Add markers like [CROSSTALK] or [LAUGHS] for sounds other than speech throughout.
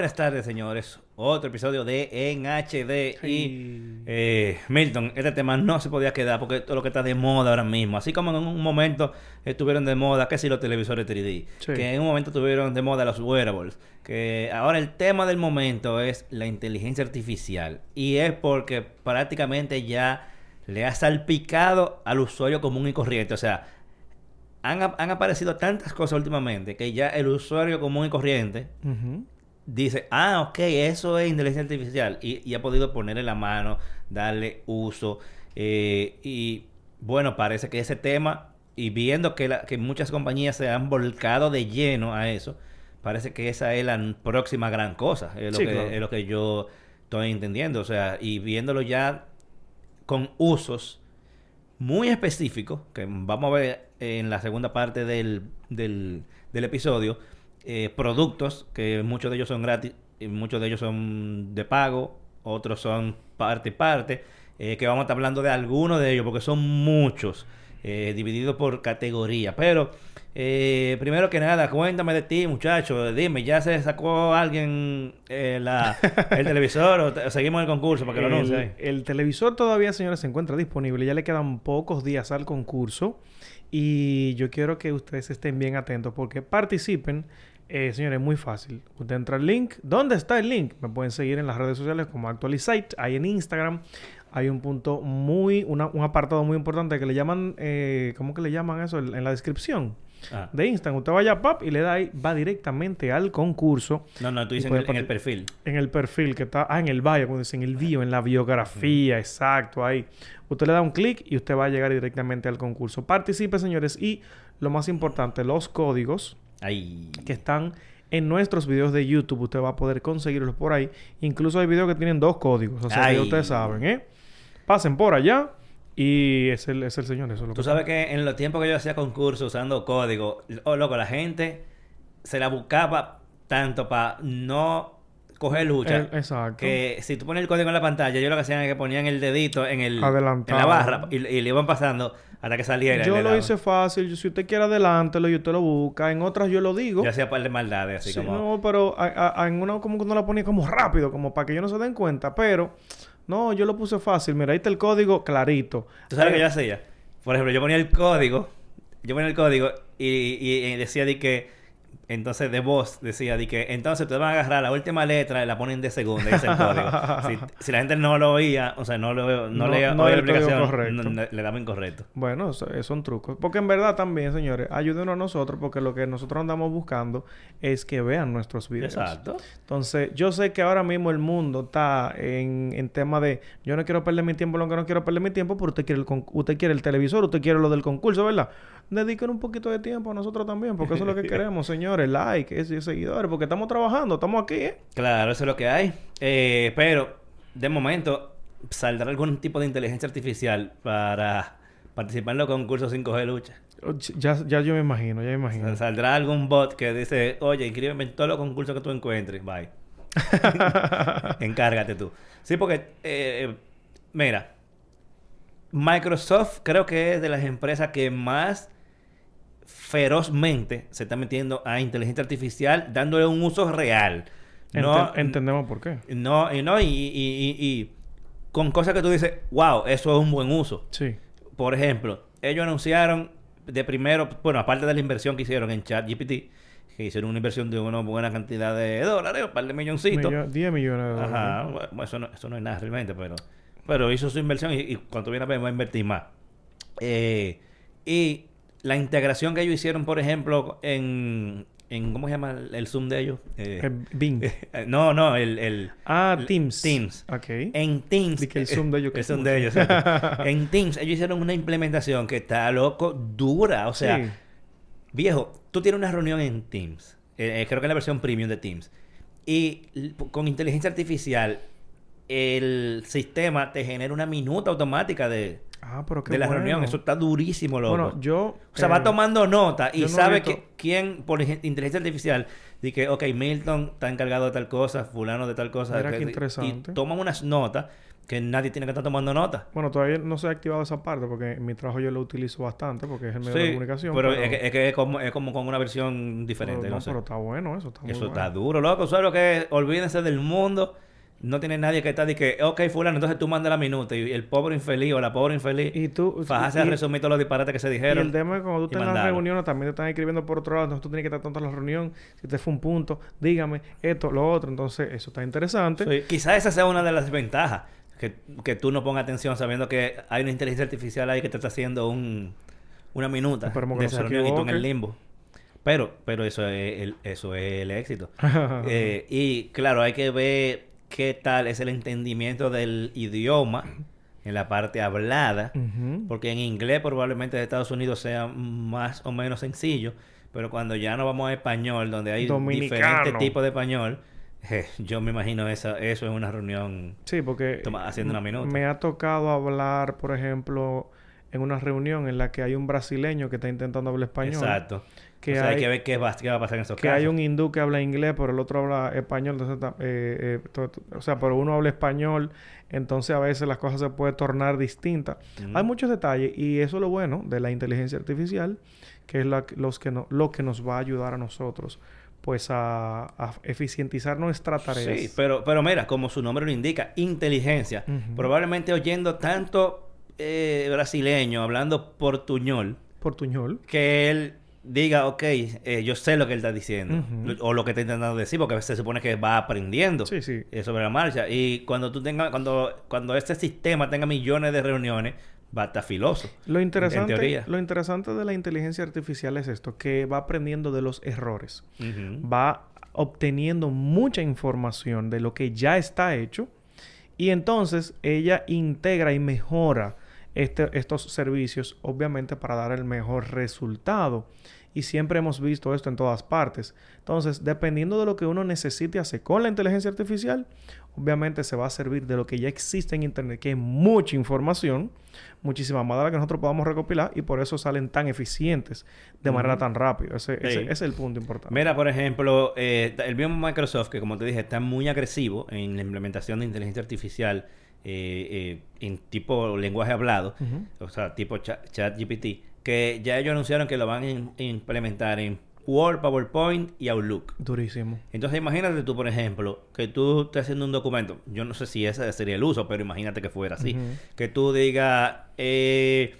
Buenas tardes, señores. Otro episodio de En HD. Y eh, Milton, este tema no se podía quedar porque todo lo que está de moda ahora mismo. Así como en un momento estuvieron de moda, que si los televisores 3D. Que en un momento estuvieron de moda los wearables. Que ahora el tema del momento es la inteligencia artificial. Y es porque prácticamente ya le ha salpicado al usuario común y corriente. O sea, han, aparecido tantas cosas últimamente que ya el usuario común y corriente dice, ah, ok, eso es inteligencia artificial. Y, ha podido ponerle la mano, darle uso. Eh, y bueno, parece que ese tema, y viendo que, que muchas compañías se han volcado de lleno a eso, parece que esa es la próxima gran cosa. Es lo, que, es lo que yo estoy entendiendo. O sea, y viéndolo ya con usos muy específicos, que vamos a ver en la segunda parte del, del, del episodio, eh, productos, que muchos de ellos son gratis, y muchos de ellos son de pago, otros son parte y parte, eh, que vamos a estar hablando de algunos de ellos, porque son muchos, eh, divididos por categoría. Pero, primero que nada, cuéntame de ti, muchacho, dime, ¿ya se sacó alguien la, [LAUGHS] el televisor o, seguimos el concurso para que lo anuncie? El televisor todavía, señores, se encuentra disponible, ya le quedan pocos días al concurso. Y yo quiero que ustedes estén bien atentos porque participen eh, señores, es muy fácil. Usted entra al link. ¿Dónde está el link? Me pueden seguir en las redes sociales como Actualizate. Ahí en Instagram hay un punto muy, un apartado muy importante que le llaman, eh, ¿cómo que le llaman eso? En la descripción. Ah. de Instagram. Usted vaya a PAP y le da ahí, va directamente al concurso. No, no, tú dices en el, perfil. En el perfil que está, ah, en el bio, como dicen, en el bio, en la biografía, exacto, ahí. Usted le da un clic y usted va a llegar directamente al concurso. Participe, señores, y lo más importante, los códigos que están en nuestros videos de YouTube. Usted va a poder conseguirlos por ahí. Incluso hay videos que tienen dos códigos. O sea, que ustedes saben, ¿eh? Pasen por allá. Y es el, es el señor, eso lo Tú sabes que en los tiempos que yo hacía concursos usando código, oh, loco, la gente se la buscaba tanto para no coger lucha. exacto. Que si tú pones el código en la pantalla, yo lo que hacían es que ponían el dedito en el en la barra y, le iban pasando hasta que saliera. Yo lo hice fácil. Si usted quiere adelántelo y usted lo busca. En otras yo lo digo. Yo hacía par de maldades así como... No, pero en una como que uno la ponía como rápido, como para que ellos no se den cuenta. Pero... No, yo lo puse fácil. Mira, ahí está el código clarito. ¿Tú sabes qué yo hacía? Por ejemplo, yo ponía el código. Yo ponía el código y, y decía de que entonces, de voz decía de que entonces te van a agarrar la última letra y la ponen de segunda y ese el código. [LAUGHS] si, la gente no lo oía, o sea, no, lo, no, leía la aplicación, le daba incorrecto. Bueno, son trucos. Porque en verdad también, señores, ayúdenos a nosotros porque lo que nosotros andamos buscando es que vean nuestros videos. Exacto. Entonces, yo sé que ahora mismo el mundo está en, en tema de yo no quiero perder mi tiempo, lo que no quiero perder mi tiempo, pero usted quiere el, usted quiere el televisor, usted quiere lo del concurso, ¿verdad? Dediquen un poquito de tiempo a nosotros también, porque eso es lo que [LAUGHS] queremos, señores like, ese, seguidores, porque estamos trabajando, estamos aquí, ¿eh? Claro, eso es lo que hay. Eh, pero, de momento, ¿saldrá algún tipo de inteligencia artificial para participar en los concursos 5G lucha? Oh, ya, ya yo me imagino, ya me imagino. Saldrá algún bot que dice, oye, inscríbeme en todos los concursos que tú encuentres. Bye. [LAUGHS] Encárgate tú. Sí, porque, eh, mira, Microsoft creo que es de las empresas que más ferozmente se está metiendo a inteligencia artificial dándole un uso real. No, entendemos por qué. No, y no, y, y, y, con cosas que tú dices, wow, eso es un buen uso. Sí. Por ejemplo, ellos anunciaron de primero, bueno, aparte de la inversión que hicieron en ChatGPT, que hicieron una inversión de una buena cantidad de dólares, un par de milloncitos. 10 millones de dólares. Ajá, bueno, eso, no, eso no es nada realmente, pero, pero hizo su inversión y, y cuando viene a ver va a invertir más. Eh, y la integración que ellos hicieron, por ejemplo, en, en ¿cómo se llama el, Zoom de ellos? Eh, Bing. [LAUGHS] Eh, no, no, el, el Ah, Teams. Teams. Ok. En Teams. el Zoom de ellos. [LAUGHS] el Zoom de ellos. [LAUGHS] en Teams ellos hicieron una implementación que está loco, dura, o sea, viejo, tú tienes una reunión en Teams, eh, creo que es la versión premium de Teams, y con inteligencia artificial el sistema te genera una minuta automática de Ah, pero de la reunión. Eso está durísimo, loco. Bueno, yo... O sea, va eh, tomando nota y sabe que quién, por inteligencia artificial, de que, ok, Milton está encargado de tal cosa, fulano de tal cosa. Mira que- qué y interesante. toman unas notas que nadie tiene que estar tomando notas. Bueno, todavía no se ha activado esa parte porque en mi trabajo yo lo utilizo bastante porque es el medio de comunicación. pero, es, que, es que es como, es como con una versión diferente, pero, no, no, sé. pero está bueno eso. Está muy Eso bueno. está duro, loco. Solo que olvídense del mundo. No tiene nadie que está de que, ok, fulano, entonces tú mandas la minuta y el pobre infeliz o la pobre infeliz Y tú... y- resumir todos los disparates que se Y dijeron. el tema es cuando tú y estás en las reuniones también te están escribiendo por otro lado, entonces tú tienes que estar tanto en la reunión, si te fue un punto, dígame esto, lo otro, entonces eso está interesante. Sí, Quizás esa sea una de las ventajas. Que, que tú no pongas atención sabiendo que hay una inteligencia artificial ahí que te está haciendo un, una minuta de esa reunión y tú en el limbo. Pero, pero eso es el, eso es el éxito. [LAUGHS] Eh, y claro, hay que ver qué tal es el entendimiento del idioma en la parte hablada. Porque en inglés probablemente de Estados Unidos sea más o menos sencillo. Pero cuando ya no vamos a español, donde hay diferentes tipos de español, [LAUGHS] eh, yo me imagino esa, eso en una reunión. Sí, porque Toma, haciendo una minuta. me ha tocado hablar, por ejemplo, en una reunión en la que hay un brasileño que está intentando hablar español. Exacto. Que o sea, hay, hay- que ver qué va, qué va a pasar en esos Que casos. hay un hindú que habla inglés, pero el otro habla español. Entonces, eh, eh, o sea, pero uno habla español, entonces a veces las cosas se pueden tornar distintas. Ujú. Hay muchos detalles y eso es lo bueno de la inteligencia artificial, que es la, los que no, lo que nos va a ayudar a nosotros, pues a, a eficientizar nuestra tarea. Sí, pero, pero mira, como su nombre lo indica, inteligencia. Probablemente oyendo tanto eh, brasileño hablando portuñol, Portuñol. que él diga, ok, eh, yo sé lo que él está diciendo, o lo que está intentando decir, porque a veces se supone que va aprendiendo Sí, sí. eh, sobre la marcha. Y cuando tú tengas, cuando, cuando este sistema tenga millones de reuniones, va a estar filoso. Lo interesante, lo interesante de la inteligencia artificial es esto, que va aprendiendo de los errores. Va obteniendo mucha información de lo que ya está hecho y entonces ella integra y mejora este- estos servicios obviamente para dar el mejor resultado. Y siempre hemos visto esto en todas partes. Entonces dependiendo de lo que uno necesite hacer con la inteligencia artificial obviamente se va a servir de lo que ya existe en internet que es mucha información muchísima más de la que nosotros podamos recopilar y por eso salen tan eficientes de manera tan rápida. Ese, ese es el punto importante. Mira, por ejemplo, eh, el mismo Microsoft, que como te dije, está muy agresivo en la implementación de inteligencia artificial eh, eh, en tipo lenguaje hablado, o sea, tipo cha- ChatGPT, que ya ellos anunciaron que lo van a in- implementar en Word, PowerPoint y Outlook. Durísimo. Entonces, imagínate tú, por ejemplo, que tú estés haciendo un documento. Yo no sé si ese sería el uso, pero imagínate que fuera así. Que tú digas, eh,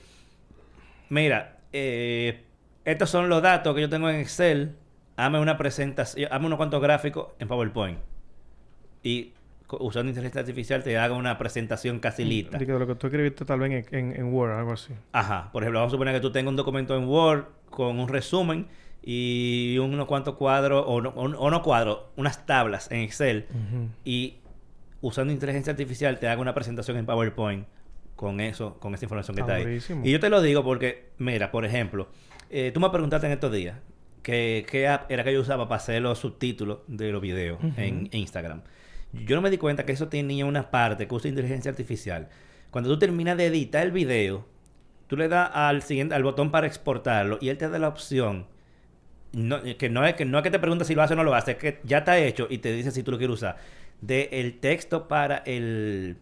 mira, estos son los datos que yo tengo en Excel. Hazme una presentación, hazme unos cuantos gráficos en PowerPoint. Y usando inteligencia artificial te haga una presentación casi lista. De lo que tú escribiste tal vez en, en, en Word, algo así. Ajá. Por ejemplo, vamos a suponer que tú tengas un documento en Word con un resumen y unos cuantos cuadros, o no, o cuadros, unas tablas en Excel. Y usando inteligencia artificial te haga una presentación en PowerPoint con eso, con esa información que Está está ahí. Y yo te lo digo porque, mira, por ejemplo, eh, tú me preguntaste en estos días que qué app era que yo usaba para hacer los subtítulos de los videos en Instagram. Yo no me di cuenta que eso tenía una parte que usa inteligencia artificial. Cuando tú terminas de editar el video, tú le das al siguiente, al botón para exportarlo y él te da la opción. No, que no es que no es que te pregunte si lo hace o no lo hace, es que ya está hecho y te dice si tú lo quieres usar. De el texto para el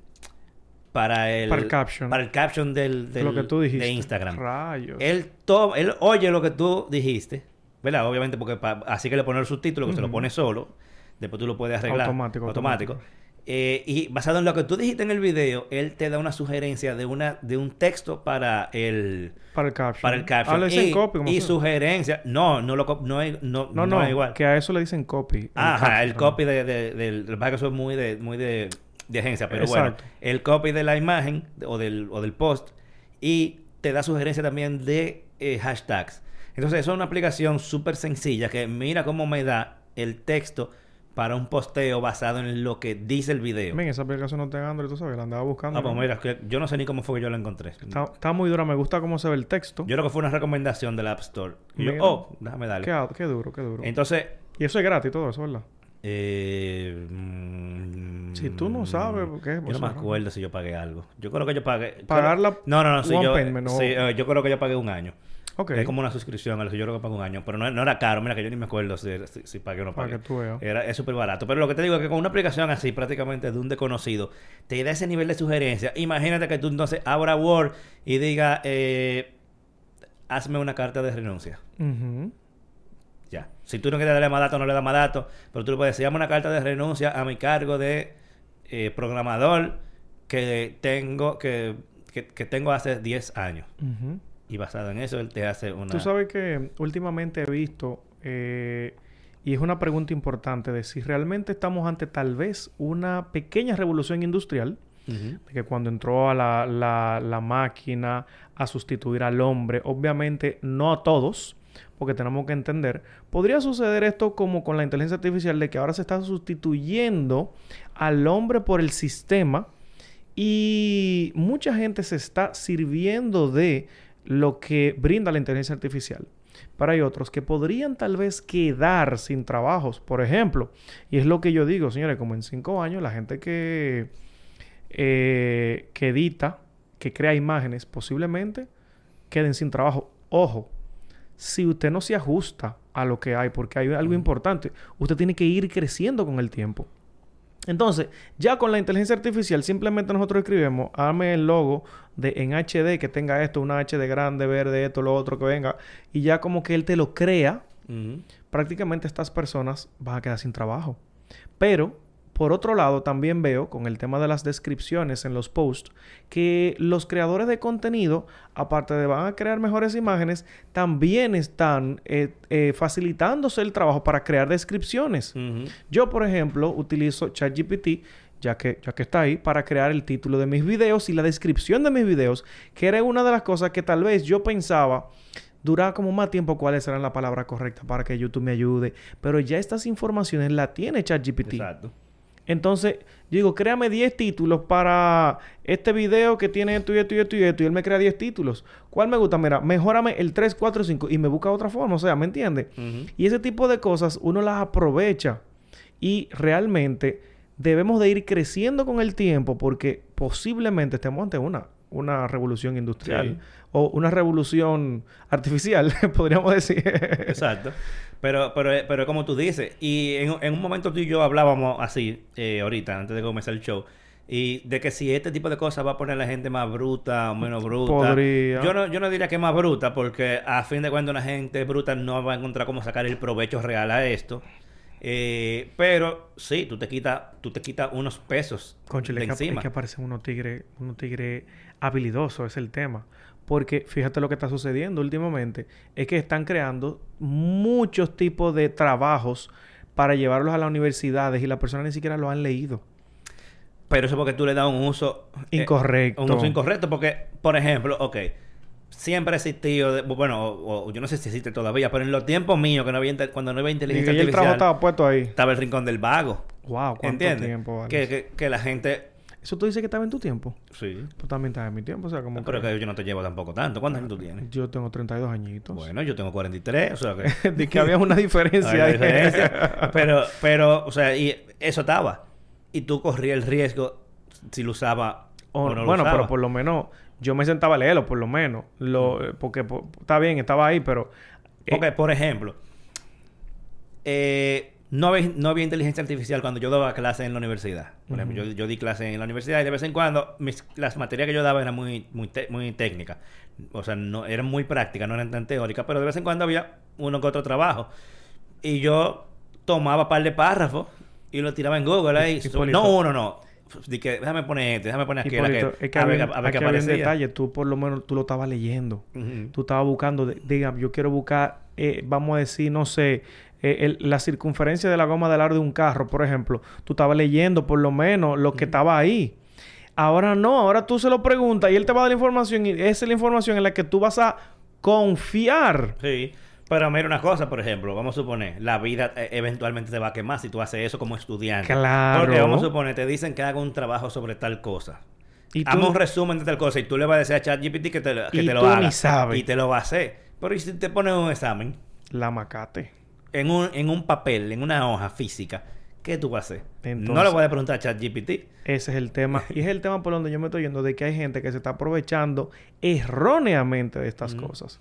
para el Para el caption. para el caption del, del- lo que tú dijiste. de Instagram. Rayos. Él toma, él oye lo que tú dijiste, ¿verdad? Obviamente porque pa- así que le pone el subtítulo, que se lo pone solo, después tú lo puedes arreglar Automático, automático. automático. Eh, y basado en lo que tú dijiste en el video, él te da una sugerencia de una de un texto para el Para el caption. para el caption Ah, le dicen y, copy. como y sugerencia, no, no lo no no, No, no, no. es igual. Que a eso le dicen copy. Ajá, el copy de, de- del... Lo que es que eso es muy de, muy de, de agencia, pero bueno. El copy de la imagen o del, o del post y te da sugerencia también de eh, hashtags. Entonces, eso es una aplicación súper sencilla que mira cómo me da el texto para un posteo basado en lo que dice el video. Men, esa aplicación no está en Android, tú sabes, la andaba buscando. Ah, pues mira, que yo no sé ni cómo fue que yo la encontré. Está, está muy dura, me gusta cómo se ve el texto. Yo creo que fue una recomendación de la App Store. Y yo, Mira. oh, déjame darle. Qué, duro, qué duro. Entonces, Y eso es gratis todo eso, ¿verdad? Eh, mm, Si tú no sabes, ¿por qué? Yo Pues no me ajá. acuerdo si yo pagué algo. Yo creo que yo pagué. Pagar la- No, no, no. Sí, one yo, payment, no. sí, eh, yo creo que yo pagué un año. Es como una suscripción, a lo que yo creo que pago un año. Pero no, no era caro, mira que yo ni me acuerdo si, si, si pagué o no Para pagué. que tú veas. Era, es súper barato. Pero lo que te digo es que con una aplicación así, prácticamente de un desconocido, te da ese nivel de sugerencia. Imagínate que tú entonces abra Word y diga, eh, hazme una carta de renuncia. Ya. Si tú no quieres darle más datos, no le das más datos. Pero tú le puedes decir, llama una carta de renuncia a mi cargo de eh, programador que tengo, que, que, que tengo hace 10 años. Ujú. Y basado en eso, él te hace una... Tú sabes que últimamente he visto, eh, y es una pregunta importante, de si realmente estamos ante tal vez una pequeña revolución industrial, de que cuando entró a la, la- la máquina a sustituir al hombre, obviamente no a todos, porque tenemos que entender, podría suceder esto como con la inteligencia artificial, de que ahora se está sustituyendo al hombre por el sistema y mucha gente se está sirviendo de lo que brinda la inteligencia artificial. Pero hay otros que podrían tal vez quedar sin trabajos, por ejemplo. Y es lo que yo digo, señores, como en cinco años la gente que, eh, que edita, que crea imágenes, posiblemente queden sin trabajo. Ojo, si usted no se ajusta a lo que hay, porque hay algo importante, usted tiene que ir creciendo con el tiempo. Entonces, ya con la inteligencia artificial, simplemente nosotros escribimos, hazme el logo de en HD que tenga esto, una HD grande, verde, esto, lo otro que venga, y ya como que él te lo crea, prácticamente estas personas van a quedar sin trabajo. Pero, por otro lado, también veo con el tema de las descripciones en los posts que los creadores de contenido, aparte de van a crear mejores imágenes, también están eh, eh, facilitándose el trabajo para crear descripciones. Yo, por ejemplo, utilizo ChatGPT, ya que, ya que está ahí, para crear el título de mis videos y la descripción de mis videos, que era una de las cosas que tal vez yo pensaba duraba como más tiempo cuáles eran la palabra correcta para que YouTube me ayude. Pero ya estas informaciones las tiene ChatGPT. Exacto. Entonces, yo digo, créame 10 títulos para este video que tiene esto y esto y esto y esto. Y él me crea 10 títulos. ¿Cuál me gusta? Mira, mejórame el 3, 4, 5 y me busca otra forma. O sea, ¿me entiendes? Y ese tipo de cosas uno las aprovecha. Y realmente debemos de ir creciendo con el tiempo porque posiblemente estemos ante una, una revolución industrial. Sí. O una revolución artificial, [LAUGHS] podríamos decir. Exacto. Pero, pero, pero como tú dices, y en, en un momento tú y yo hablábamos así, eh, ahorita, antes de comenzar el show, y de que si este tipo de cosas va a poner a la gente más bruta o menos bruta. Podría. Yo no, yo no diría que más bruta, porque a fin de cuentas una gente bruta no va a encontrar cómo sacar el provecho real a esto. Eh, pero sí, tú te quitas, tú te quitas unos pesos Conchale, de encima. es que aparecen unos tigres, unos tigres habilidosos, es el tema. Porque fíjate lo que está sucediendo últimamente, es que están creando muchos tipos de trabajos para llevarlos a las universidades y las personas ni siquiera lo han leído. Pero eso porque tú le das un uso... eh, Incorrecto. un uso incorrecto porque, por ejemplo, ok, siempre ha existido, de- bueno, o- o yo no sé si existe todavía, pero en los tiempos míos, que no había, cuando no había inteligencia ya el trabajo artificial, estaba puesto ahí. estaba el rincón del vago. Wow, cuánto ¿Entiendes? tiempo, vale. que, que, que la gente... Eso tú dices que estaba en tu tiempo. Sí. Pues también estaba en mi tiempo, o sea, como Pero que... que yo no te llevo tampoco tanto. ¿Cuántos años tú tienes? Yo tengo 32 añitos. Bueno, yo tengo 43, o sea que... [LAUGHS] de que había una [LAUGHS] diferencia. Diferencia. pero, pero, o sea, y eso estaba. Y tú corrías el riesgo si lo usaba o, O- no lo bueno, usaba. pero por lo menos yo me sentaba a leerlo, por lo menos. Lo, eh, porque po- está bien, estaba ahí, pero. eh, Porque, por ejemplo, eh, no, había, no había inteligencia artificial cuando yo daba clases en la universidad. Por ejemplo, yo, yo di clases en la universidad y de vez en cuando mis, las materias que yo daba eran muy, muy, te- muy técnicas. O sea, no, eran muy prácticas, no eran tan teóricas, pero de vez en cuando había uno que otro trabajo. Y yo tomaba un par de párrafos y lo tiraba en Google ahí. No uno, no. Di que, déjame poner este, déjame poner Hipólito, que, es que a ver, había, a ver qué aparecía. detalle. Tú, por lo menos, tú lo estabas leyendo. Tú estabas buscando, de- diga, yo quiero buscar, eh, vamos a decir, no sé, eh, el- la circunferencia de la goma del aro de un carro, por ejemplo. Tú estabas leyendo por lo menos lo que estaba ahí. Ahora no, ahora tú se lo preguntas y él te va a dar la información y esa es la información en la que tú vas a confiar. Sí. Pero mira una cosa, por ejemplo, vamos a suponer, la vida eh, eventualmente te va a quemar si tú haces eso como estudiante. Claro. Porque vamos a suponer, te dicen que haga un trabajo sobre tal cosa. Y tú- un resumen de tal cosa y tú le vas a decir a ChatGPT que te, que Y te lo tú haga. ni sabes. Y te lo va a hacer. Pero ¿y si te pones un examen La macate. En un, en un papel, en una hoja física? ¿Qué tú vas a hacer? no le voy a preguntar a ChatGPT. Ese es el tema. [LAUGHS] y es el tema por donde yo me estoy yendo, de que hay gente que se está aprovechando erróneamente de estas cosas.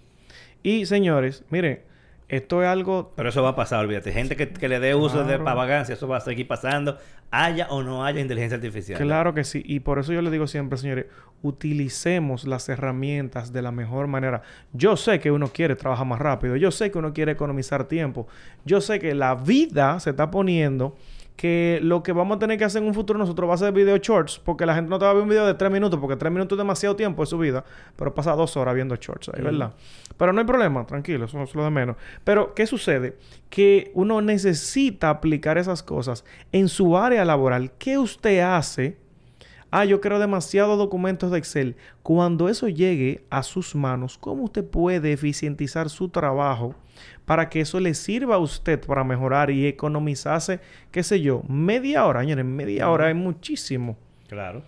Y señores, miren, esto es algo... Pero eso va a pasar, olvídate. Gente que, que le dé uso de Claro. pavagancia, eso va a seguir pasando, haya o no haya inteligencia artificial. Claro que sí. Y por eso yo les digo siempre, señores, utilicemos las herramientas de la mejor manera. Yo sé que uno quiere trabajar más rápido. Yo sé que uno quiere economizar tiempo. Yo sé que la vida se está poniendo que lo que vamos a tener que hacer en un futuro nosotros va a ser video shorts, porque la gente no te va a ver un video de tres minutos, porque tres minutos es demasiado tiempo de su vida, pero pasa dos horas viendo shorts ahí, ¿verdad? Pero no hay problema, tranquilo, eso es lo de menos. Pero, ¿qué sucede? Que uno necesita aplicar esas cosas en su área laboral. ¿Qué usted hace? Ah, yo creo demasiados documentos de Excel. Cuando eso llegue a sus manos, ¿cómo usted puede eficientizar su trabajo para que eso le sirva a usted para mejorar y economizarse, qué sé yo, media hora? Señores, media hora es muchísimo. Claro.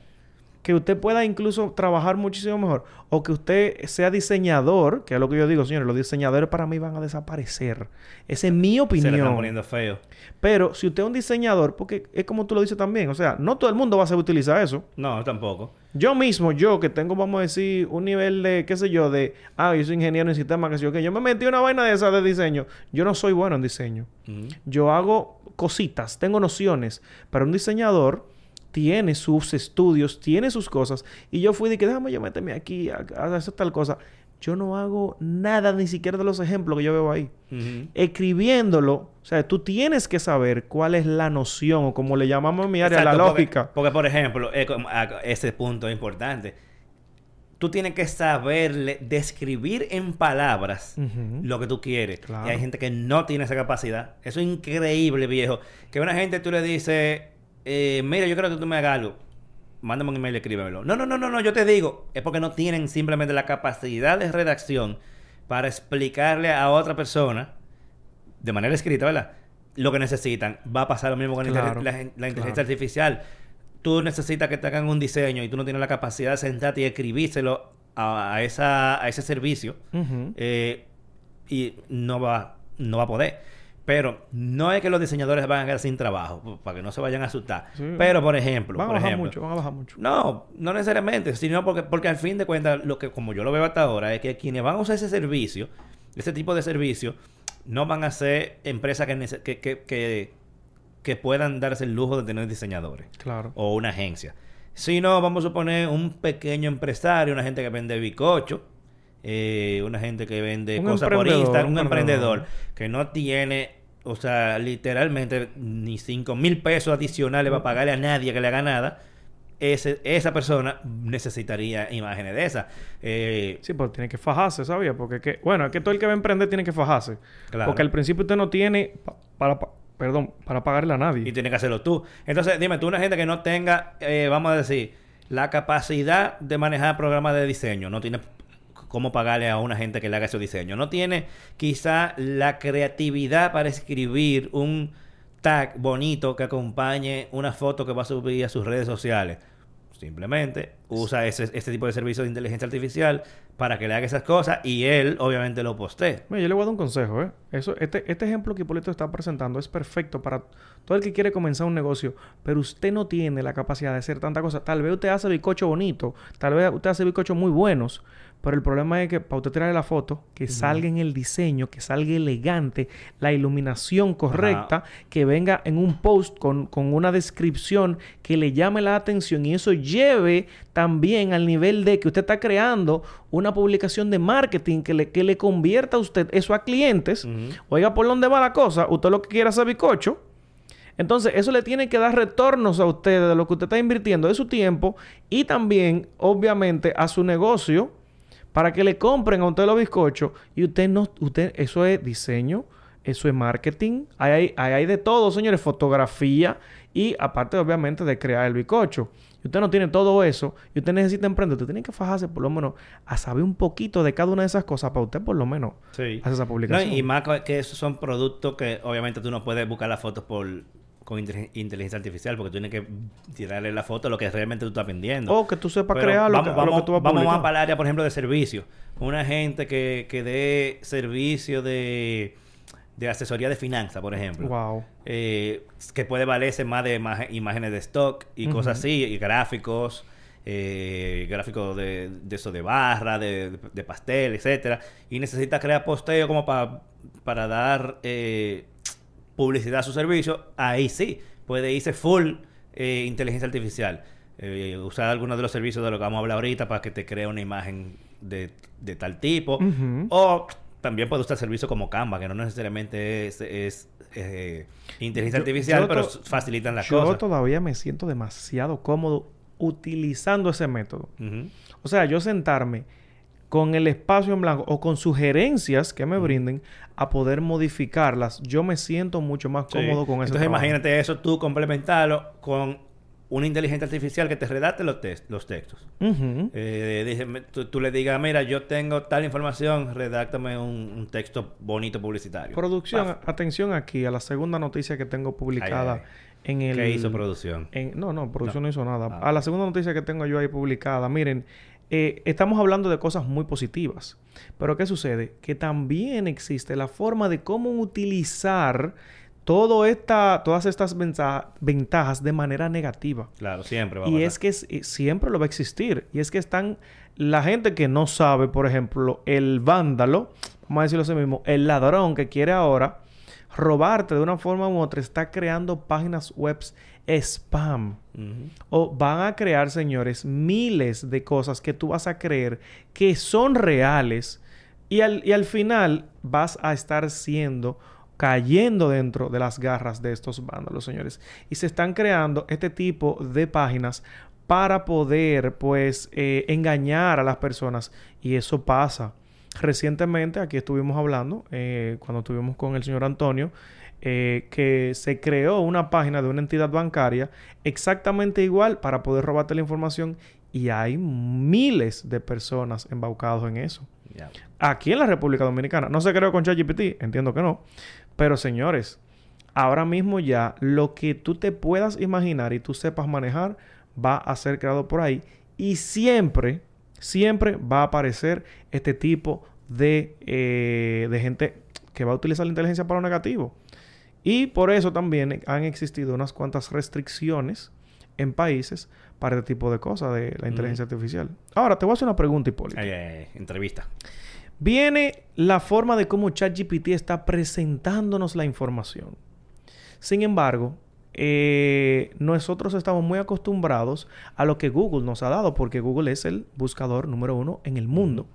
Que usted pueda incluso trabajar muchísimo mejor. O que usted sea diseñador, que es lo que yo digo, señores, los diseñadores para mí van a desaparecer. Esa es mi Se le opinión. están poniendo feo. Pero si usted es un diseñador, porque es como tú lo dices también, o sea, no todo el mundo va a saber utilizar eso. No, tampoco. Yo mismo, yo que tengo, vamos a decir, un nivel de, qué sé yo, de, ah, yo soy ingeniero en sistemas, que sé yo, que yo me metí una vaina de esa de diseño. Yo no soy bueno en diseño. Yo hago cositas, tengo nociones, pero un diseñador tiene sus estudios, tiene sus cosas, y yo fui de que déjame yo meterme aquí a, a hacer tal cosa. Yo no hago nada, ni siquiera de los ejemplos que yo veo ahí. Escribiéndolo, o sea, tú tienes que saber cuál es la noción, o como le llamamos en mi área, la Exacto, lógica. Porque, por ejemplo, eh, ese punto es importante. Tú tienes que saberle describir en palabras lo que tú quieres. Claro. Y hay gente que no tiene esa capacidad. Eso es increíble, viejo. Que una gente tú le dices, eh, mira, yo creo que tú me hagas algo. Mándame un email y escríbemelo. No, no, no, no, no, yo te digo. Es porque no tienen simplemente la capacidad de redacción para explicarle a otra persona, de manera escrita, ¿verdad? Lo que necesitan. Va a pasar lo mismo con la Claro, inteligen- la, la inteligencia claro. artificial. Tú necesitas que te hagan un diseño y tú no tienes la capacidad de sentarte y escribírselo a, a esa, a ese servicio. Eh, y no va, no va a poder. Pero no es que los diseñadores van a quedar sin trabajo, para que no se vayan a asustar. Sí. Pero, por ejemplo, Van a por bajar ejemplo, mucho, van a bajar mucho. no, no necesariamente, sino porque, porque al fin de cuentas, lo que como yo lo veo hasta ahora, es que quienes van a usar ese servicio, ese tipo de servicio, no van a ser empresas que, que, que, que, que puedan darse el lujo de tener diseñadores Claro. o una agencia. Si no, vamos a suponer un pequeño empresario, una gente que vende bicocho, eh, una gente que vende Un cosas por Instagram, un un emprendedor que no tiene, o sea, literalmente ni 5 mil pesos adicionales para pagarle a nadie que le haga nada. Ese, esa persona necesitaría imágenes de esas. Eh, Sí, pero tiene que fajarse, ¿sabía? Porque que, bueno, es que todo el que va a emprender tiene que fajarse. Claro. Porque al principio usted no tiene pa- para, pa- perdón, para pagarle a nadie. y tienes que hacerlo tú. Entonces, dime, tú una gente que no tenga, eh, vamos a decir, la capacidad de manejar programas de diseño, no tiene cómo pagarle a una gente que le haga ese diseño, no tiene quizá la creatividad para escribir un tag bonito que acompañe una foto que va a subir a sus redes sociales. Simplemente usa ese, ese tipo de servicio de inteligencia artificial para que le haga esas cosas y él obviamente lo postee. Mira, yo le voy a dar un consejo, ¿eh? Eso, este, este ejemplo que Hipólito está presentando es perfecto para todo el que quiere comenzar un negocio, pero usted no tiene la capacidad de hacer tanta cosa. Tal vez usted hace bizcocho bonito, tal vez usted hace bizcochos muy buenos, pero el problema es que para usted tirarle la foto, que salga en el diseño, que salga elegante, la iluminación correcta, que venga en un post con, con una descripción que le llame la atención y eso lleve también al nivel de que usted está creando una publicación de marketing que le, que le convierta a usted eso a clientes. Oiga, ¿por dónde va la cosa? Usted lo que quiere hacer bizcocho. Entonces, eso le tiene que dar retornos a usted de lo que usted está invirtiendo de su tiempo y también, obviamente, a su negocio para que le compren a usted los bizcochos y usted no, usted, eso es diseño, eso es marketing, hay, ahí hay de todo, señores, fotografía y aparte, obviamente, de crear el bizcocho. Y usted no tiene todo eso y usted necesita emprender, usted tiene que fajarse por lo menos a saber un poquito de cada una de esas cosas para usted por lo menos Sí. hacer esa No, publicación. y más que esos son productos que obviamente tú no puedes buscar las fotos por con inte- inteligencia artificial porque tú tienes que tirarle la foto a lo que realmente tú estás vendiendo. O que tú sepas Pero crear lo, vamos, que, vamos, lo que tú vas a vamos publicar. más para el área, por ejemplo, de servicio. Una gente que, que dé servicio de, de asesoría de finanzas, por ejemplo. Wow. Eh, que puede valerse más de imágenes de stock y cosas así, y gráficos, eh, gráfico de, de eso de barra, de, de pastel, etcétera, y necesita crear posteo como para para dar eh, publicidad a su servicio, ahí sí, puede irse full eh, inteligencia artificial. Eh, usar algunos de los servicios de lo que vamos a hablar ahorita para que te cree una imagen de, de tal tipo. O también puede usar servicios como Canva, que no necesariamente es, es, eh, inteligencia Yo- artificial, yo pero facilitan las Yo cosas. todavía me siento demasiado cómodo utilizando ese método. O sea, yo sentarme con el espacio en blanco o con sugerencias que me brinden a poder modificarlas, yo me siento mucho más Sí. cómodo con ese Entonces trabajo. imagínate eso, tú complementarlo con una inteligencia artificial que te redacte los, tes- los textos. Ujú. Eh, tú, tú le digas, mira, yo tengo tal información, redáctame un, un texto bonito publicitario. Producción, atención aquí a la segunda noticia que tengo publicada Ay, en el... ¿Qué hizo producción? en- no, no, producción no, No. hizo nada. Ah. A la segunda noticia que tengo yo ahí publicada, miren, eh, estamos hablando de cosas muy positivas. Pero ¿qué sucede? Que también existe la forma de cómo utilizar todo esta, todas estas venta- ventajas de manera negativa. Claro, siempre va a Y pasar. es que es- eh, siempre lo va a existir. Y es que están la gente que no sabe, por ejemplo, el vándalo, vamos a decirlo así mismo, el ladrón que quiere ahora robarte de una forma u otra, está creando páginas web spam. O van a crear, señores, miles de cosas que tú vas a creer que son reales. Y al, y al final vas a estar siendo, cayendo dentro de las garras de estos vándalos, señores. Y se están creando este tipo de páginas para poder, pues, eh, engañar a las personas. Y eso pasa. Recientemente, aquí estuvimos hablando, eh, cuando estuvimos con el señor Antonio, eh, que se creó una página de una entidad bancaria exactamente igual para poder robarte la información y hay miles de personas embaucados en eso. Aquí en la República Dominicana. No se creó con ChatGPT, entiendo que no. Pero señores, ahora mismo ya lo que tú te puedas imaginar y tú sepas manejar va a ser creado por ahí y siempre, siempre va a aparecer este tipo de, eh, de gente que va a utilizar la inteligencia para lo negativo. Y por eso también han existido unas cuantas restricciones en países para este tipo de cosas de la inteligencia artificial. Ahora, te voy a hacer una pregunta, Hipólito. Ay, ay, ay, entrevista. Viene la forma de cómo ChatGPT está presentándonos la información. Sin embargo, eh, nosotros estamos muy acostumbrados a lo que Google nos ha dado, porque Google es el buscador número uno en el mundo.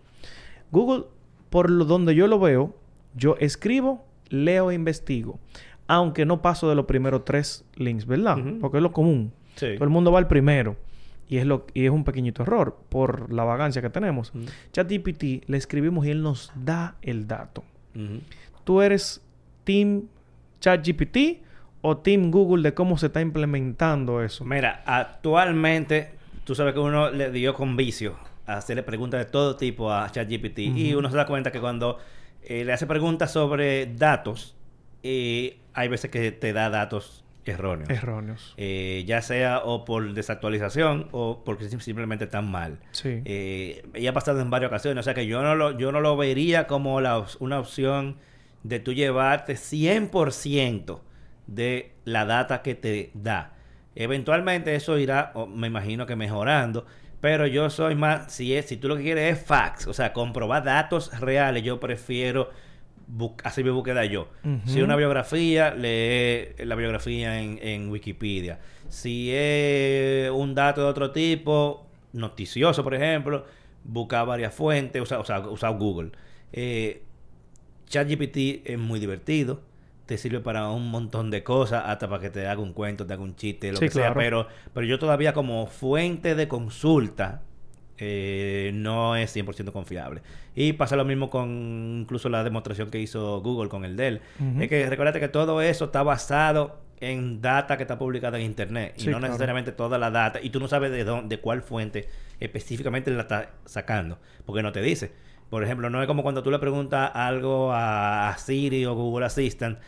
Google, por lo donde yo lo veo, yo escribo, leo e investigo. Aunque no paso de los primeros tres links, ¿verdad? Porque es lo común. Sí. Todo el mundo va al primero. Y es, lo, y es un pequeñito error por la vagancia que tenemos. ChatGPT le escribimos y él nos da el dato. ¿Tú eres Team ChatGPT o Team Google de cómo se está implementando eso? Mira, actualmente, tú sabes que uno le dio con vicio a hacerle preguntas de todo tipo a ChatGPT. Y uno se da cuenta que cuando eh, le hace preguntas sobre datos, eh, hay veces que te da datos erróneos. Erróneos. Eh, ya sea o por desactualización o porque sim- simplemente están mal. Sí. Eh, y ha pasado en varias ocasiones. O sea que yo no lo, yo no lo vería como la, op- una opción de tú llevarte 100% de la data que te da. Eventualmente eso irá, o me imagino que mejorando. Pero yo soy más, si es, si tú lo que quieres es facts, o sea, comprobar datos reales, yo prefiero hacer mi búsqueda yo. Si es una biografía, lee la biografía en, en Wikipedia. Si es un dato de otro tipo, noticioso, por ejemplo, buscar varias fuentes, usar, o sea, usar Google. Eh, ChatGPT es muy divertido. Te sirve para un montón de cosas, hasta para que te haga un cuento, te haga un chiste, lo Sí, que sea. Pero, pero yo todavía como fuente de consulta eh, no es 100% confiable. Y pasa lo mismo con incluso la demostración que hizo Google con el Dell. Ujú. Es que recuérdate que todo eso está basado en data que está publicada en internet y no claro. necesariamente toda la data y tú no sabes de dónde, de cuál fuente específicamente la está sacando, porque no te dice. Por ejemplo, no es como cuando tú le preguntas algo a, a Siri o Google Assistant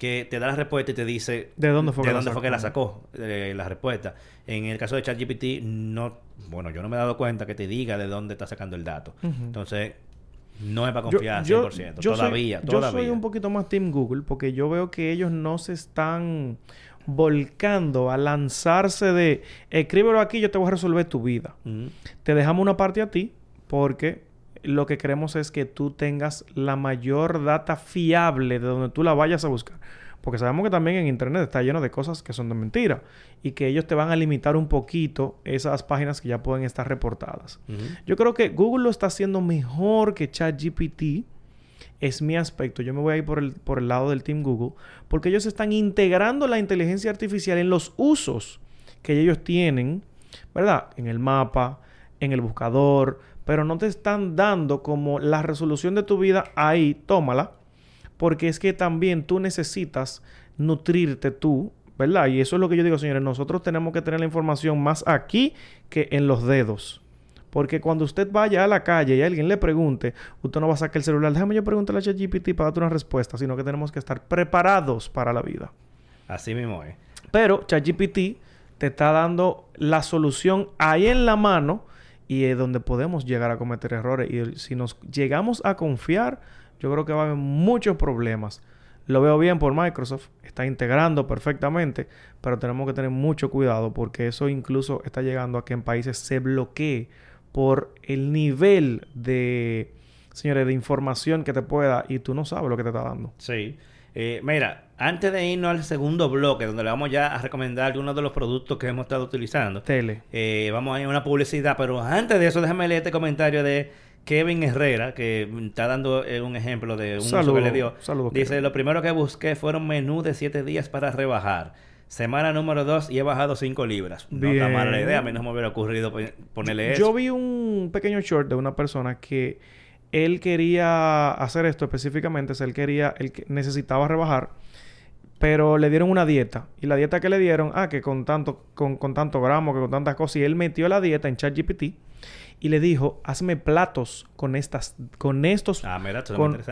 que te da la respuesta y te dice ¿De dónde fue de que la dónde fue que la sacó? eh, la respuesta. En el caso de ChatGPT no, bueno, yo no me he dado cuenta que te diga de dónde está sacando el dato. Entonces, no es para confiar yo- 100%. yo soy- todavía, yo todavía. soy un poquito más Team Google porque yo veo que ellos no se están volcando a lanzarse de escríbelo aquí, yo te voy a resolver tu vida. Te dejamos una parte a ti porque lo que queremos es que tú tengas la mayor data fiable de donde tú la vayas a buscar. Porque sabemos que también en Internet está lleno de cosas que son de mentira y que ellos te van a limitar un poquito esas páginas que ya pueden estar reportadas. Yo creo que Google lo está haciendo mejor que ChatGPT. Es mi aspecto. Yo me voy a ir por el, por el lado del Team Google porque ellos están integrando la inteligencia artificial en los usos que ellos tienen, ¿verdad? En el mapa, en el buscador, pero no te están dando como la resolución de tu vida ahí, tómala porque es que también tú necesitas nutrirte tú, ¿verdad? Y eso es lo que yo digo, señores, nosotros tenemos que tener la información más aquí que en los dedos. Porque cuando usted vaya a la calle y alguien le pregunte, usted no va a sacar el celular, déjame yo preguntarle a ChatGPT para darte una respuesta, sino que tenemos que estar preparados para la vida. Así mismo es. Pero ChatGPT te está dando la solución ahí en la mano y es donde podemos llegar a cometer errores. Y si nos llegamos a confiar, yo creo que va a haber muchos problemas. Lo veo bien por Microsoft, está integrando perfectamente, pero tenemos que tener mucho cuidado porque eso incluso está llegando a que en países se bloquee por el nivel de, señores, de información que te pueda y tú no sabes lo que te está dando. Sí. Eh, mira, antes de irnos al segundo bloque, donde le vamos ya a recomendar algunos de los productos que hemos estado utilizando. Tele. Eh, vamos a ir a una publicidad, pero antes de eso, déjame leer este comentario de Kevin Herrera, que está dando eh, un ejemplo de un uso que le dio. dice, lo primero que busqué fueron menú de 7 días para rebajar. Semana número 2 y he bajado 5 libras. No está mala la idea, a mí no me hubiera ocurrido ponerle eso. Yo vi un pequeño short de una persona que él quería hacer esto específicamente, él quería, él necesitaba rebajar, pero le dieron una dieta. Y la dieta que le dieron, ah, que con tanto, con, con tanto gramo, que con tantas cosas, y él metió la dieta en ChatGPT y le dijo, hazme platos con estas, con estos, ah,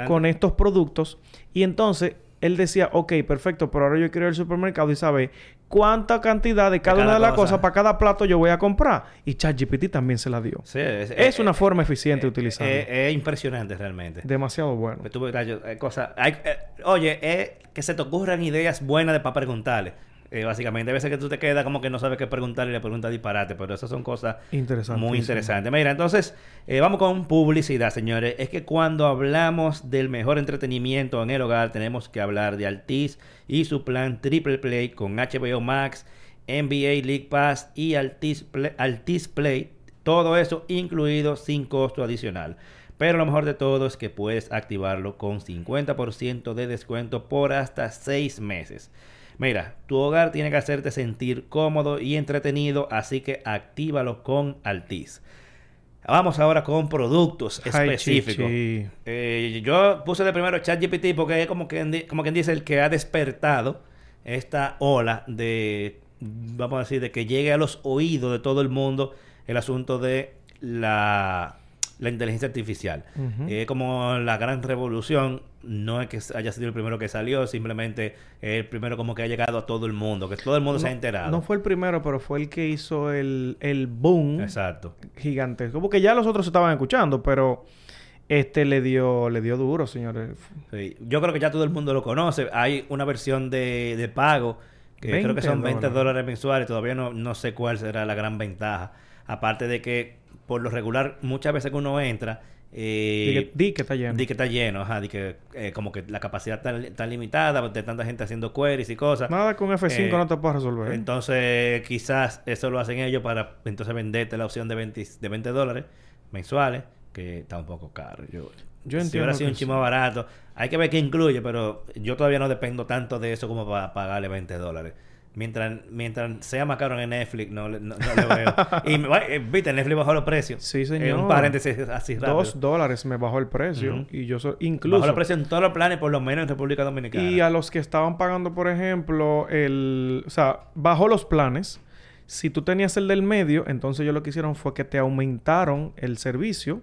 con, estos productos. Y entonces él decía, ok, perfecto, pero ahora yo quiero ir al supermercado y sabe cuánta cantidad de cada, una de las cosas para cada plato yo voy a comprar. Y ChatGPT también se la dio. Sí, es, una forma eficiente de utilizarlo. Es, impresionante realmente. Demasiado bueno. oye, es que se te ocurran ideas buenas de para preguntarle. Eh, básicamente, a veces que tú te quedas como que no sabes qué preguntar y le preguntas disparate, pero esas son cosas muy interesantes. Mira, entonces, eh, vamos con publicidad, señores. Es que cuando hablamos del mejor entretenimiento en el hogar, tenemos que hablar de Altis y su plan Triple Play con HBO Max, NBA League Pass y Altis Play, Altis Play. Todo eso incluido sin costo adicional. Pero lo mejor de todo es que puedes activarlo con 50% de descuento por hasta 6 meses. Mira, tu hogar tiene que hacerte sentir cómodo y entretenido, así que actívalo con Altis. Vamos ahora con productos específicos. Eh, yo puse de primero ChatGPT porque es como quien, como quien dice el que ha despertado esta ola de, vamos a decir, de que llegue a los oídos de todo el mundo el asunto de la la inteligencia artificial. Es como la gran revolución no es que haya sido el primero que salió, simplemente es el primero como que ha llegado a todo el mundo, que todo el mundo se ha enterado. No fue el primero, pero fue el que hizo el, el boom Exacto. gigantesco. Porque ya los otros estaban escuchando, pero este le dio, le dio duro, señores. Yo creo que ya todo el mundo lo conoce. Hay una versión de, de pago que creo que son 20 dólares mensuales. Todavía no, no sé cuál será la gran ventaja. Aparte de que por lo regular, muchas veces que uno entra, eh, di, que, está lleno. Di que está lleno, ajá, di que eh, como que la capacidad está, limitada de tanta gente haciendo queries y cosas. Nada con F5 eh, no te puedes resolver. Entonces, quizás eso lo hacen ellos para entonces venderte la opción de 20, de 20 dólares mensuales, que está un poco caro. Yo, yo entiendo. Si hubiera sido un chimo barato, hay que ver qué incluye, pero yo todavía no dependo tanto de eso como para pagarle 20 dólares. Mientras, mientras sea más caro en Netflix, no, no, no veo. y [LAUGHS] eh, viste, Netflix bajó los precios. Sí, señor. un paréntesis así rápido. Dos dólares me bajó el precio. Y yo soy, incluso... Bajó el precio en todos los planes, por lo menos en República Dominicana. Y a los que estaban pagando, por ejemplo, el... O sea, bajó los planes. Si tú tenías el del medio, entonces yo lo que hicieron fue que te aumentaron el servicio.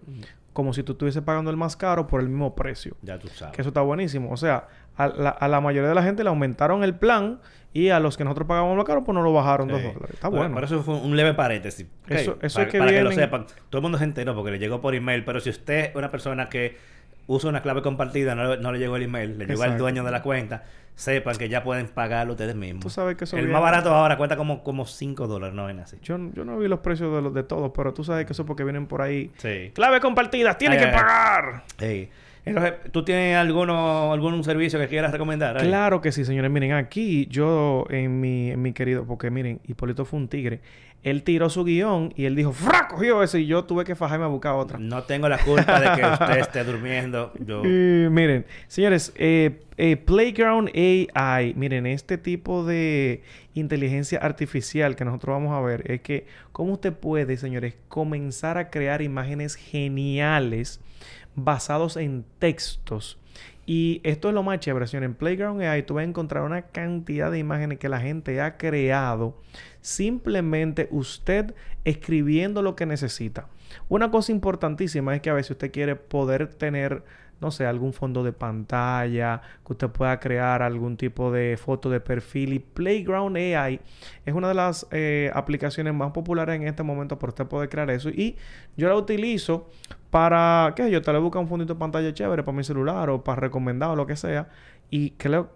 Como si tú estuvieses pagando el más caro por el mismo precio. Ya tú sabes. Que eso está buenísimo. O sea, a la, a la mayoría de la gente le aumentaron el plan y a los que nosotros pagamos más caro, pues no lo bajaron dos dólares. Está bueno. Por eso fue un leve paréntesis. Eso, eso para, es que Para que lo sepan. Todo el mundo se enteró porque le llegó por email. Pero si usted es una persona que usa una clave compartida, no, no le llegó el email, le llegó al dueño de la cuenta, sepan que ya pueden pagarlo ustedes mismos. Tú sabes que eso el viene- más barato ahora cuesta como, como 5 dólares, no ven así. Yo, yo no vi los precios de los de todos, pero tú sabes que eso porque vienen por ahí. Sí. Clave compartida, tiene Ay, que ay, pagar. Entonces, ¿tú tienes alguno, algún servicio que quieras recomendar? ahí? Claro que sí, señores. Miren, aquí yo en mi, en mi querido, porque miren, Hipólito fue un tigre. Él tiró su guion y él dijo, ¡fra! Cogió ese y yo tuve que fajarme a buscar otra. No tengo la culpa de que [LAUGHS] usted esté durmiendo. Yo... Eh, miren, señores, eh, eh, Playground AI, miren, este tipo de inteligencia artificial que nosotros vamos a ver es que cómo usted puede, señores, comenzar a crear imágenes geniales basados en textos. Y esto es lo más chévere, señores. En Playground AI tú vas a encontrar una cantidad de imágenes que la gente ha creado simplemente usted escribiendo lo que necesita. Una cosa importantísima es que a veces usted quiere poder tener, no sé, algún fondo de pantalla, que usted pueda crear algún tipo de foto de perfil. Y Playground AI es una de las eh, aplicaciones más populares en este momento para usted poder crear eso. Y yo la utilizo para, qué sé yo, te le busca un fondito de pantalla chévere para mi celular o para recomendado o lo que sea. Y creo,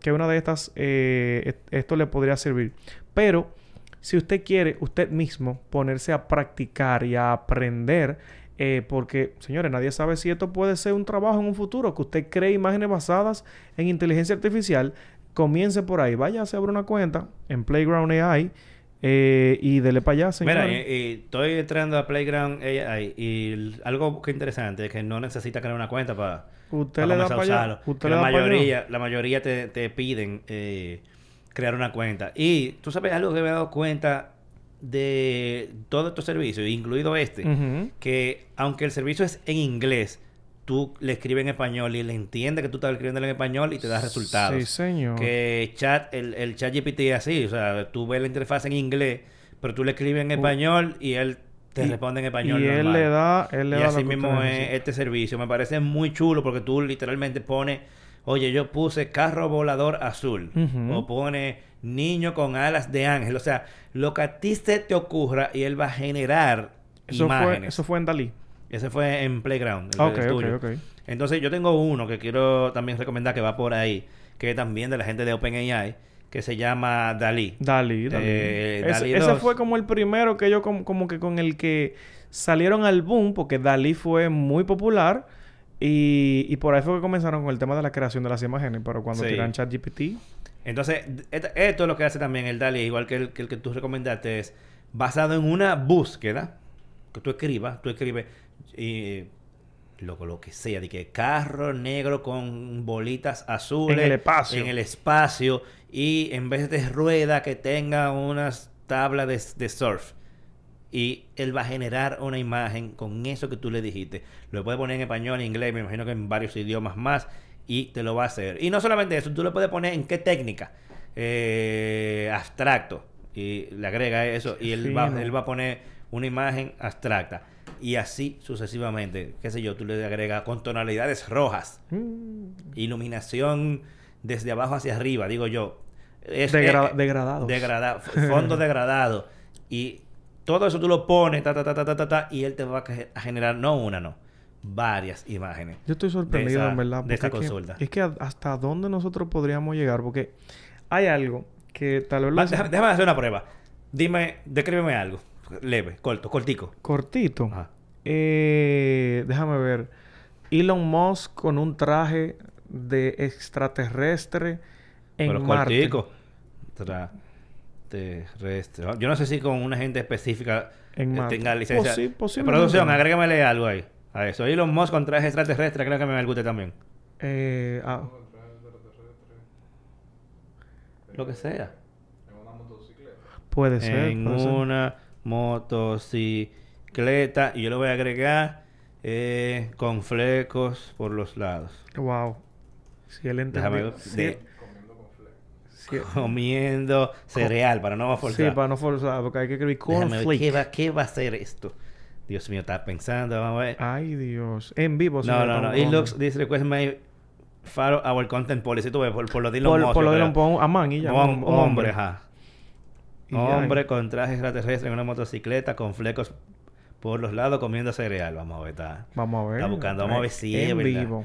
que una de estas, eh, est- esto le podría servir. Pero si usted quiere usted mismo ponerse a practicar y a aprender, eh, porque, señores, nadie sabe si esto puede ser un trabajo en un futuro, que usted cree imágenes basadas en inteligencia artificial, comience por ahí, vaya a abrir una cuenta en Playground AI eh, y dele para allá, señores. Mira, y, y estoy entrando a Playground AI y algo que interesante es que no necesita crear una cuenta para usted le da para allá. Usted le la da para allá. mayoría, la mayoría te, te piden eh, crear una cuenta. Y tú sabes algo que me he dado cuenta de todos estos servicios, incluido este, que aunque el servicio es en inglés, tú le escribes en español y le entiende que tú estás escribiendo en español y te da resultados. Sí, señor. Que chat, el, el chat GPT es así, o sea, tú ves la interfaz en inglés, pero tú le escribes en español y él te Y- responde en español. y él normal. le da, él le y da así mismo es este servicio. Me parece muy chulo porque tú literalmente pones, oye, yo puse carro volador azul. O pone niño con alas de ángel. O sea, lo que a ti se te ocurra y él va a generar Eso imágenes. fue, eso fue en Dalí. Ese fue en Playground. el-. Entonces yo tengo uno que quiero también recomendar que va por ahí, que es también de la gente de OpenAI, que se llama Dalí. Dalí, Dalí. Eh, Ese- Dalí ese 2. fue como el primero que yo como, como que con el que salieron al boom, porque Dalí fue muy popular y, y por ahí fue que comenzaron con el tema de la creación de las imágenes, pero cuando Sí. tiran ChatGPT, Entonces, esto es lo que hace también el DALI, igual que el, que el que tú recomendaste, es basado en una búsqueda que tú escribas, tú escribes y lo, lo que sea, de que carro negro con bolitas azules En el espacio. en el espacio y en vez de rueda que tenga unas tablas de, de surf. Y él va a generar una imagen con eso que tú le dijiste. Lo puede poner en español, en inglés, me imagino que en varios idiomas más. Y te lo va a hacer. Y no solamente eso, tú le puedes poner en qué técnica. Eh, abstracto. Y le agrega eso. Y él va, él va a poner una imagen abstracta. Y así sucesivamente. Qué sé yo, tú le agregas con tonalidades rojas. mm, Iluminación desde abajo hacia arriba, digo yo. Es, degra- eh, degradados. Degrada- [LAUGHS] fondo degradado. Y todo eso tú lo pones, ta, ta, ta, ta, ta, ta, y él te va a generar, no una, no, varias imágenes. Yo estoy sorprendido, de esa- en verdad. de esta que- consulta. Es que, hasta dónde nosotros podríamos llegar, porque hay algo que tal vez Va, déjame, déjame hacer una prueba. Dime, descríbeme algo. Leve, corto, cortico. cortito. Ajá. Eh, déjame ver. Elon Musk con un traje de extraterrestre en Pero Marte. cortico. Terrestre. Yo no sé si con una gente específica En eh, Marte. tenga licencia. Posi- posiblemente. Producción, agrégamele algo ahí. A eso. Elon Musk con traje extraterrestre, creo que me guste también. Eh, ah, Lo que sea. puede ser. en puede ser. una motocicleta. Y yo le voy a agregar eh, con flecos por los lados. Wow. Si él entendió. de- si- [LAUGHS] comiendo cereal para no sí, forzar. para no forzar, porque hay que escribir Déjame ver, cornflake. ¿qué, va, ¿Qué va a ser esto? Dios mío, está pensando. Vamos a ver. Ay, Dios. En vivo, no, no, no. It looks, this request may follow our content policy. Tú ves, por, por lo de Elon Por, Musk, por lo de. Elon Musk, a man y ya. Hom- un- un hombre, ajá. Y ya. Hombre con traje extraterrestre en una motocicleta con flecos por los lados comiendo cereal. Vamos a ver, está. Vamos a ver. Está buscando, vamos a ver si es en vivo.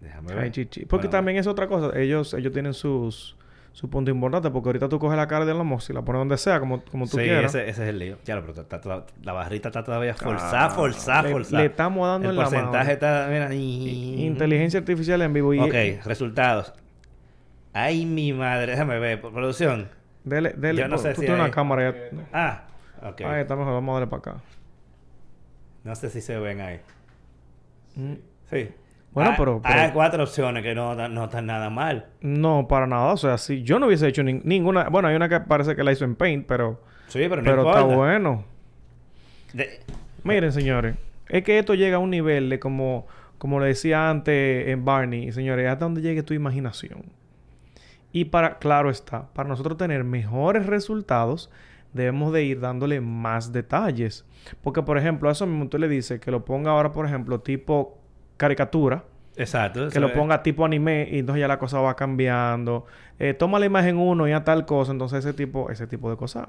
Déjame Ay, ver. chichi. Porque Bueno, también es otra cosa. Ellos, ellos tienen sus, su punto importante. Porque ahorita tú coges la cara de la moza y la pones donde sea, como, como tú Sí, quieras. ese, ese es el lío. Ya, pero la barrita está todavía forzada, forzada, Ah, le, forzada. le estamos dando el en la porcentaje mano. está, mira, I- Inteligencia artificial en vivo. Y Ok, resultados. Ay, mi madre, déjame ver. Producción. Dele, dele. Yo no sé tú si tienes hay- una cámara ya. Ah, ok. Ahí está mejor. Vamos a darle para acá. No sé si se ven ahí. Mm. Sí. Bueno, Ah, pero- pero- Hay cuatro opciones que no, no están nada mal. No, para nada. O sea, si yo no hubiese hecho nin- ninguna... Bueno, hay una que parece que la hizo en Paint, pero... Sí, pero no pero importa. está bueno. De- Miren, señores. Es que esto llega a un nivel de como... Como le decía antes en Barney, señores, hasta donde llegue tu imaginación. Y para, claro está, para nosotros tener mejores resultados, debemos de ir dándole más detalles. Porque, por ejemplo, a eso mismo tú le dices que lo ponga ahora, por ejemplo, tipo caricatura. Exacto. que lo es. ponga tipo anime y entonces ya la cosa va cambiando. Eh, toma la imagen uno y a tal cosa. Entonces ese tipo, ese tipo de cosas.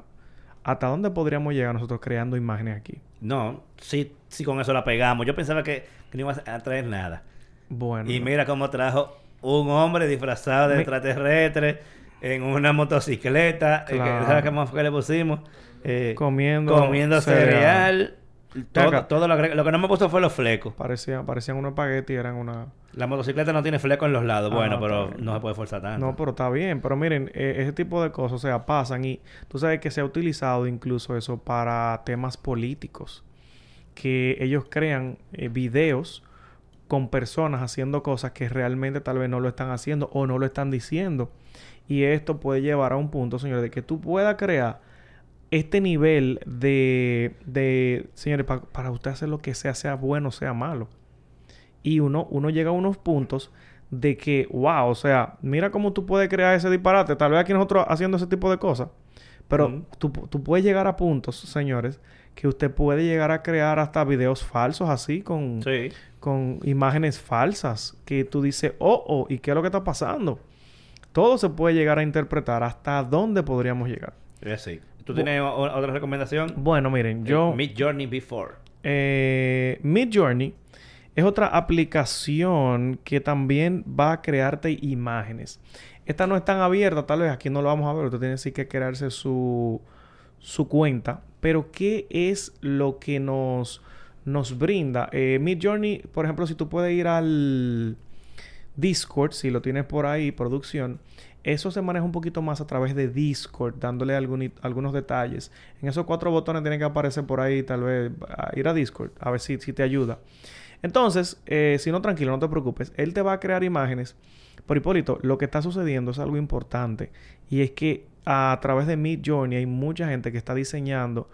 ¿Hasta dónde podríamos llegar nosotros creando imágenes aquí? No, sí, sí con eso la pegamos. Yo pensaba que, que no iba a traer nada. Bueno. Y mira cómo trajo un hombre disfrazado de Mi- extraterrestre en una motocicleta. eh, que- Claro. ¿Sabes qué más fue que le pusimos? Eh, Comiendo comiendo cereal. Todo, lo, que no me puso fue los flecos. Parecían, parecían unos espagueti, eran una... La motocicleta no tiene fleco en los lados. Ah, bueno, pero bien. no se puede forzar tanto. No, pero está bien. Pero miren, eh, ese tipo de cosas, o sea, pasan y tú sabes que se ha utilizado incluso eso para temas políticos. Que ellos crean eh, videos con personas haciendo cosas que realmente tal vez no lo están haciendo o no lo están diciendo. Y esto puede llevar a un punto, señores, de que tú puedas crear este nivel de, de señores, pa- para usted hacer lo que sea, sea bueno, sea malo. Y uno, uno llega a unos puntos de que, wow, o sea, mira cómo tú puedes crear ese disparate. Tal vez aquí nosotros haciendo ese tipo de cosas. Pero tú, tú puedes llegar a puntos, señores, que usted puede llegar a crear hasta videos falsos así, con, Sí. con imágenes falsas. Que tú dices, oh, oh, ¿y qué es lo que está pasando? Todo se puede llegar a interpretar. ¿Hasta dónde podríamos llegar? Es así. ¿Tú tienes o- otra recomendación? Bueno, miren, yo... Mid Journey Before. Eh, Midjourney es otra aplicación que también va a crearte imágenes. Esta no es tan abierta, tal vez aquí no lo vamos a ver, usted tiene sí que crearse su, su cuenta. Pero, ¿qué es lo que nos, nos brinda? Eh, Midjourney, por ejemplo, si tú puedes ir al Discord, si lo tienes por ahí, producción, eso se maneja un poquito más a través de Discord, dándole algún- algunos detalles. En esos cuatro botones tienen que aparecer por ahí, tal vez, a ir a Discord, a ver si, si te ayuda. Entonces, eh, si no, tranquilo, no te preocupes. Él te va a crear imágenes. Por Hipólito, lo que está sucediendo es algo importante. Y es que a través de Midjourney hay mucha gente que está diseñando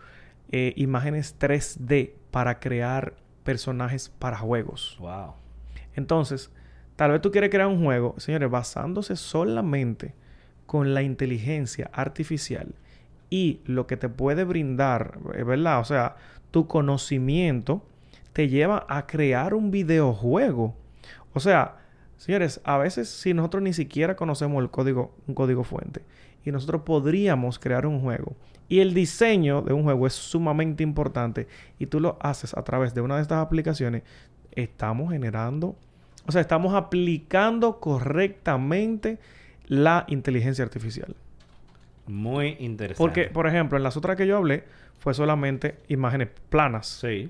eh, imágenes 3D para crear personajes para juegos. Wow. Entonces, tal vez tú quieres crear un juego, señores, basándose solamente con la inteligencia artificial y lo que te puede brindar, eh, ¿verdad? O sea, tu conocimiento te lleva a crear un videojuego. O sea, señores, a veces si nosotros ni siquiera conocemos el código, un código fuente, y nosotros podríamos crear un juego. Y el diseño de un juego es sumamente importante y tú lo haces a través de una de estas aplicaciones, estamos generando, o sea, estamos aplicando correctamente la inteligencia artificial. Muy interesante. Porque, por ejemplo, en las otras que yo hablé, fue solamente imágenes planas. Sí.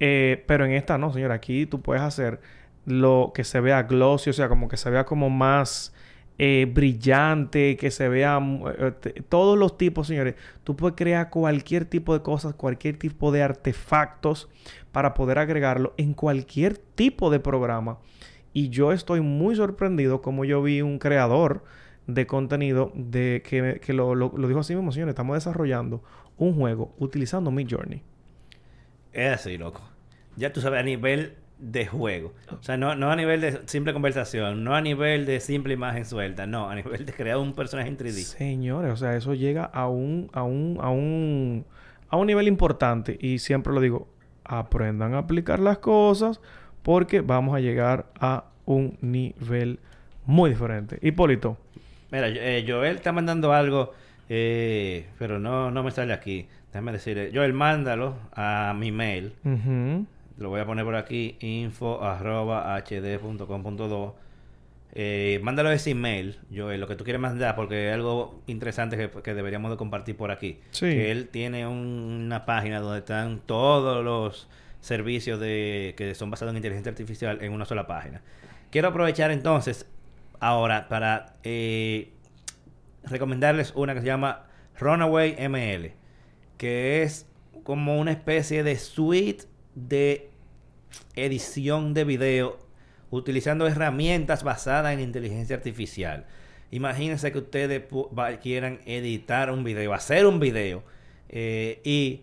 Eh, pero en esta no, señor. Aquí tú puedes hacer lo que se vea glossy, o sea, como que se vea como más eh, brillante, que se vea eh, todos los tipos, señores. Tú puedes crear cualquier tipo de cosas, cualquier tipo de artefactos para poder agregarlo en cualquier tipo de programa. Y yo estoy muy sorprendido como yo vi un creador de contenido de que, que lo, lo- lo dijo así mismo, señores. Estamos desarrollando un juego utilizando Midjourney. Es así, loco. Ya tú sabes, a nivel de juego. O sea, no, no a nivel de simple conversación, no a nivel de simple imagen suelta, no, a nivel de crear un personaje en 3D. Señores, o sea, eso llega a un, a un, a un, a un nivel importante. Y siempre lo digo, aprendan a aplicar las cosas porque vamos a llegar a un nivel muy diferente. Hipólito, Mira, eh, Joel está mandando algo, eh, pero no, no me sale aquí. déjame decir, Joel, mándalo a mi mail. Lo voy a poner por aquí, info arroba hd.com.do. Eh, mándalo ese email, Joel, lo que tú quieres mandar, porque es algo interesante que, que deberíamos de compartir por aquí. Sí. Que él tiene un- una página donde están todos los servicios de que son basados en inteligencia artificial en una sola página. Quiero aprovechar entonces ahora para eh, recomendarles una que se llama Runaway ML, que es como una especie de suite de edición de video utilizando herramientas basadas en inteligencia artificial. Imagínense que ustedes quieran editar un video, hacer un video eh, y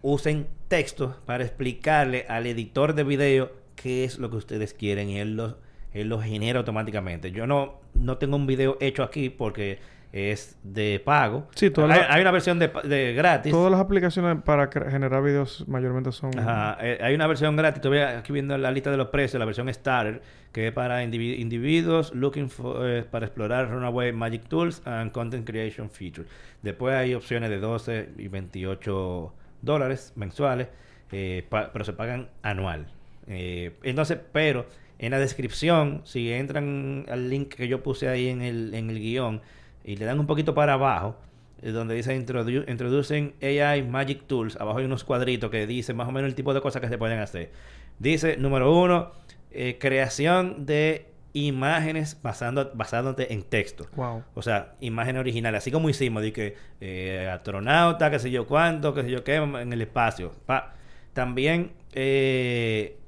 usen textos para explicarle al editor de video qué es lo que ustedes quieren y él lo, él lo genera automáticamente. Yo no, no tengo un video hecho aquí porque es de pago. Sí, todas hay, las- hay una versión de, de gratis. Todas las aplicaciones para generar videos mayormente son... Ajá, eh, hay una versión gratis, estoy aquí viendo la lista de los precios, la versión Starter, que es para indivi- individuos looking for, eh, para explorar Runaway Magic Tools and Content Creation Features. Después hay opciones de 12 y 28 dólares mensuales, eh, pero se pagan anual. Eh, entonces, pero en la descripción, si entran al link que yo puse ahí en el, en el guion y le dan un poquito para abajo, eh, donde dice introdu- Introducing AI Magic Tools. Abajo hay unos cuadritos que dicen más o menos el tipo de cosas que se pueden hacer. Dice, número uno, eh, creación de imágenes basando, basándote en texto. Wow. O sea, imágenes originales. Así como hicimos, de que eh, astronauta, qué sé yo cuánto, qué sé yo qué, en el espacio. Pa. También eh,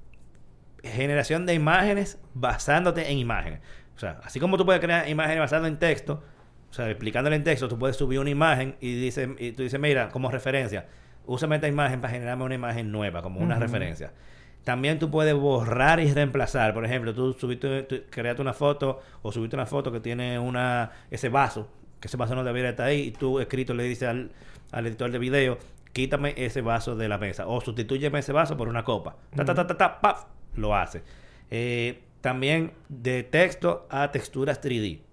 generación de imágenes basándote en imágenes. O sea, así como tú puedes crear imágenes basadas en texto, o sea, explicándole en texto, tú puedes subir una imagen y, dice, y tú dices, mira, como referencia, úsame esta imagen para generarme una imagen nueva, como una referencia. También tú puedes borrar y reemplazar. Por ejemplo, tú subiste, tú creaste una foto o subiste una foto que tiene una ese vaso, que ese vaso no debería estar ahí, y tú escrito le dices al, al editor de video, quítame ese vaso de la mesa o sustitúyeme ese vaso por una copa. Ta, ta, ta, ta, ta, paf, lo hace. Eh, también de texto a texturas 3D.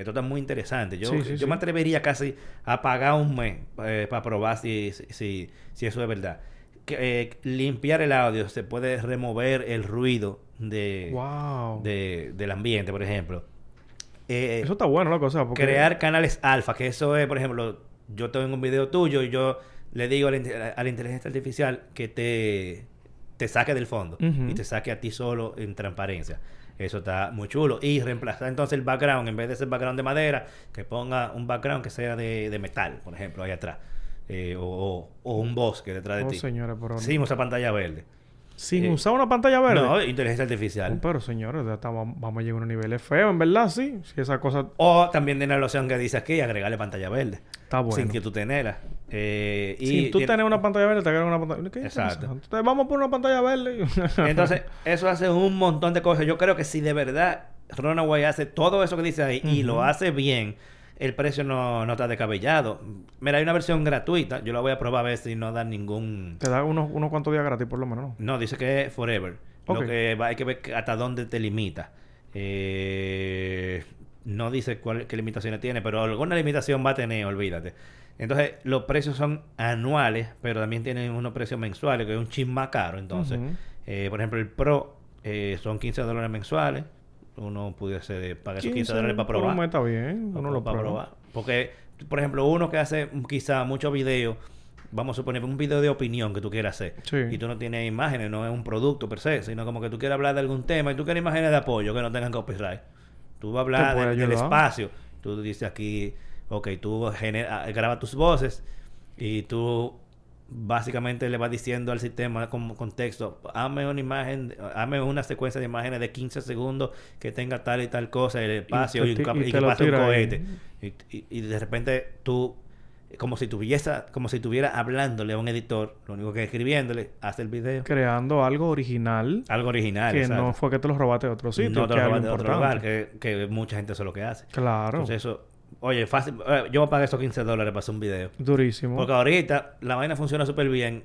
Esto está muy interesante. Yo, Sí, sí, yo sí. me atrevería casi a pagar un mes eh, para probar si, si, si, eso es verdad. Que, eh, limpiar el audio, se puede remover el ruido de, Wow. de- del ambiente, por ejemplo. Eh, Eso está bueno, loco. O sea, porque... crear canales alfa, que eso es, por ejemplo, yo tengo un video tuyo y yo le digo a la, inte- a la inteligencia artificial que te, te saque del fondo y te saque a ti solo en transparencia. Eso está muy chulo. Y reemplazar entonces el background, en vez de ser background de madera, que ponga un background que sea de, de metal, por ejemplo, ahí atrás. Eh, o, o- un bosque detrás de Oh, ti. señores, pero... Sin usar pantalla verde. Sin eh, usar una pantalla verde. No, inteligencia artificial. Oh, pero señores, ya estamos- vamos a llegar a unos niveles feos, en verdad, sí. Si esa cosa O también tiene la opción que dice aquí, agregarle pantalla verde. Está. Sin que tú tenerla. Eh, y Sin tú tiene- tener una pantalla verde, te agregan una pantalla ¿Qué Exacto. Entonces, vamos a poner una pantalla verde. [LAUGHS] Entonces, eso hace un montón de cosas. Yo creo que si de verdad Runaway hace todo eso que dice ahí y lo hace bien, el precio no, no está descabellado. Mira, hay una versión gratuita. Yo la voy a probar a ver si no da ningún... te da unos, unos cuantos días gratis, por lo menos, ¿no? No, dice que es forever. Ok. Lo que va, hay que ver hasta dónde te limita. Eh, no dice cuál, qué limitaciones tiene, pero alguna limitación va a tener, olvídate. Entonces, los precios son anuales, pero también tienen unos precios mensuales, que es un chin más caro. Entonces, eh, por ejemplo, el Pro eh, son 15 dólares mensuales. Uno pudiese pagar esos 15 dólares para probar. mes está bien. Uno lo para probar. Porque, por ejemplo, uno que hace quizá muchos videos, vamos a suponer un video de opinión que tú quieras hacer, Sí. y tú no tienes imágenes, no es un producto per se, sino como que tú quieres hablar de algún tema y tú quieres imágenes de apoyo que no tengan copyright. Tú vas a hablar de- del espacio. Tú dices aquí, ok, tú genera, graba tus voces y tú básicamente le vas diciendo al sistema con contexto, hazme una imagen, hazme una secuencia de imágenes de 15 segundos que tenga tal y tal cosa, el espacio y, y que pase un cohete. Y de repente tú, como si tuviese, como si estuviera hablándole a un editor, lo único que escribiéndole, hace el video. Creando algo original Algo original. que no fue que te lo robaste de otro sitio. no te lo es algo robas de otro lugar, que, que mucha gente eso es lo que hace. Claro. Entonces eso, oye, fácil, eh, yo voy a pagar esos 15 dólares para hacer un video. Durísimo. Porque ahorita la vaina funciona súper bien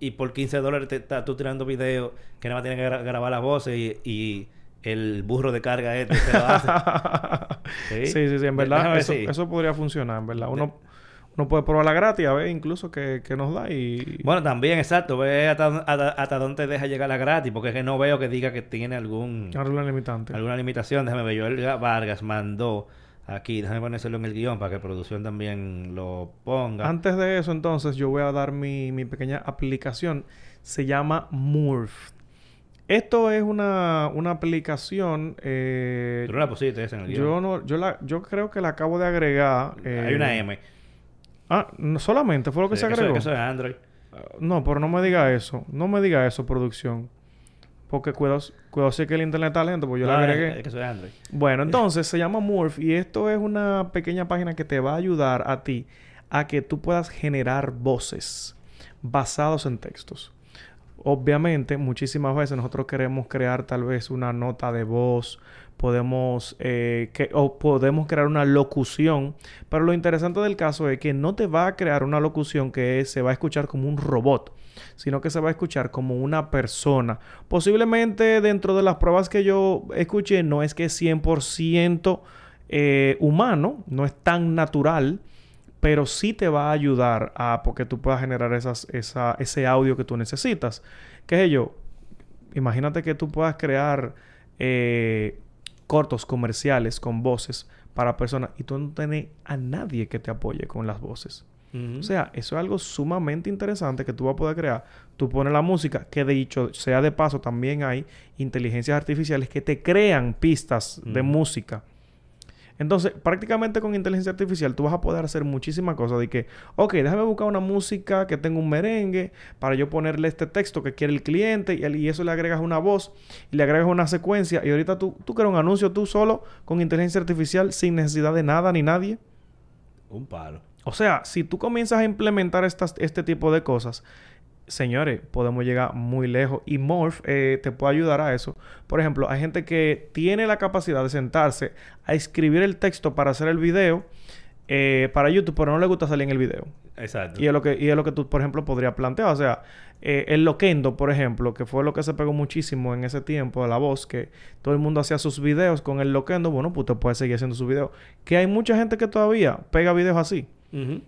y por 15 dólares te estás tú tirando videos que nada más tienes que gra- grabar las voces y, y el burro de carga este te lo hace. [LAUGHS] sí, sí, sí, en verdad eso, eso podría funcionar, en verdad. Uno, uno puede probarla gratis, a ver incluso que, que nos da y... Bueno, también, exacto. Ve hasta, hasta, hasta dónde te deja llegar la gratis. Porque es que no veo que diga que tiene algún... Alguna limitante. Alguna limitación. Déjame ver. Joel Vargas mandó aquí. Déjame ponérselo en el guion para que producción también lo ponga. Antes de eso, entonces, yo voy a dar mi, mi pequeña aplicación. Se llama Murph. Esto es una, una aplicación. Eh, ¿Tú no la pusiste esa en el guion? yo no, yo la, yo creo que la acabo de agregar. eh, Hay una M. Ah, no, solamente fue lo que Sí, se que eso- agregó. que eso es Android. Ah, No, pero no me diga eso. No me diga eso, producción. Porque cuidado, cuidado si es que el internet está lento, pues yo No, la es- agregué. es que Android. Bueno, entonces se llama Morph y esto es una pequeña página que te va a ayudar a ti a que tú puedas generar voces basados en textos. Obviamente, muchísimas veces nosotros queremos crear tal vez una nota de voz, podemos eh, que, o podemos crear una locución, pero lo interesante del caso es que no te va a crear una locución que se va a escuchar como un robot, sino que se va a escuchar como una persona. Posiblemente dentro de las pruebas que yo escuché no es que es 100% eh, humano, no es tan natural, pero sí te va a ayudar a porque tú puedas generar esas, esa, ese audio que tú necesitas. ¿Qué sé yo? Imagínate que tú puedas crear eh, cortos comerciales con voces para personas y tú no tienes a nadie que te apoye con las voces. O sea, eso es algo sumamente interesante que tú vas a poder crear. Tú pones la música, que de hecho, sea de paso, también hay inteligencias artificiales que te crean pistas de música. Entonces, prácticamente con inteligencia artificial tú vas a poder hacer muchísimas cosas. De que, ok, déjame buscar una música que tenga un merengue para yo ponerle este texto que quiere el cliente y, y eso le agregas una voz y le agregas una secuencia y ahorita tú, tú creas un anuncio tú solo con inteligencia artificial sin necesidad de nada ni nadie. Un palo. O sea, si tú comienzas a implementar estas, este tipo de cosas, señores, podemos llegar muy lejos. Y Morph eh, te puede ayudar a eso. Por ejemplo, hay gente que tiene la capacidad de sentarse a escribir el texto para hacer el video eh, para YouTube, pero no le gusta salir en el video. Exacto. Y es lo que, y es lo que tú, por ejemplo, podrías plantear. O sea, eh, el Loquendo, por ejemplo, que fue lo que se pegó muchísimo en ese tiempo de la voz, que todo el mundo hacía sus videos con el Loquendo. Bueno, pues usted puede seguir haciendo sus videos. Que hay mucha gente que todavía pega videos así.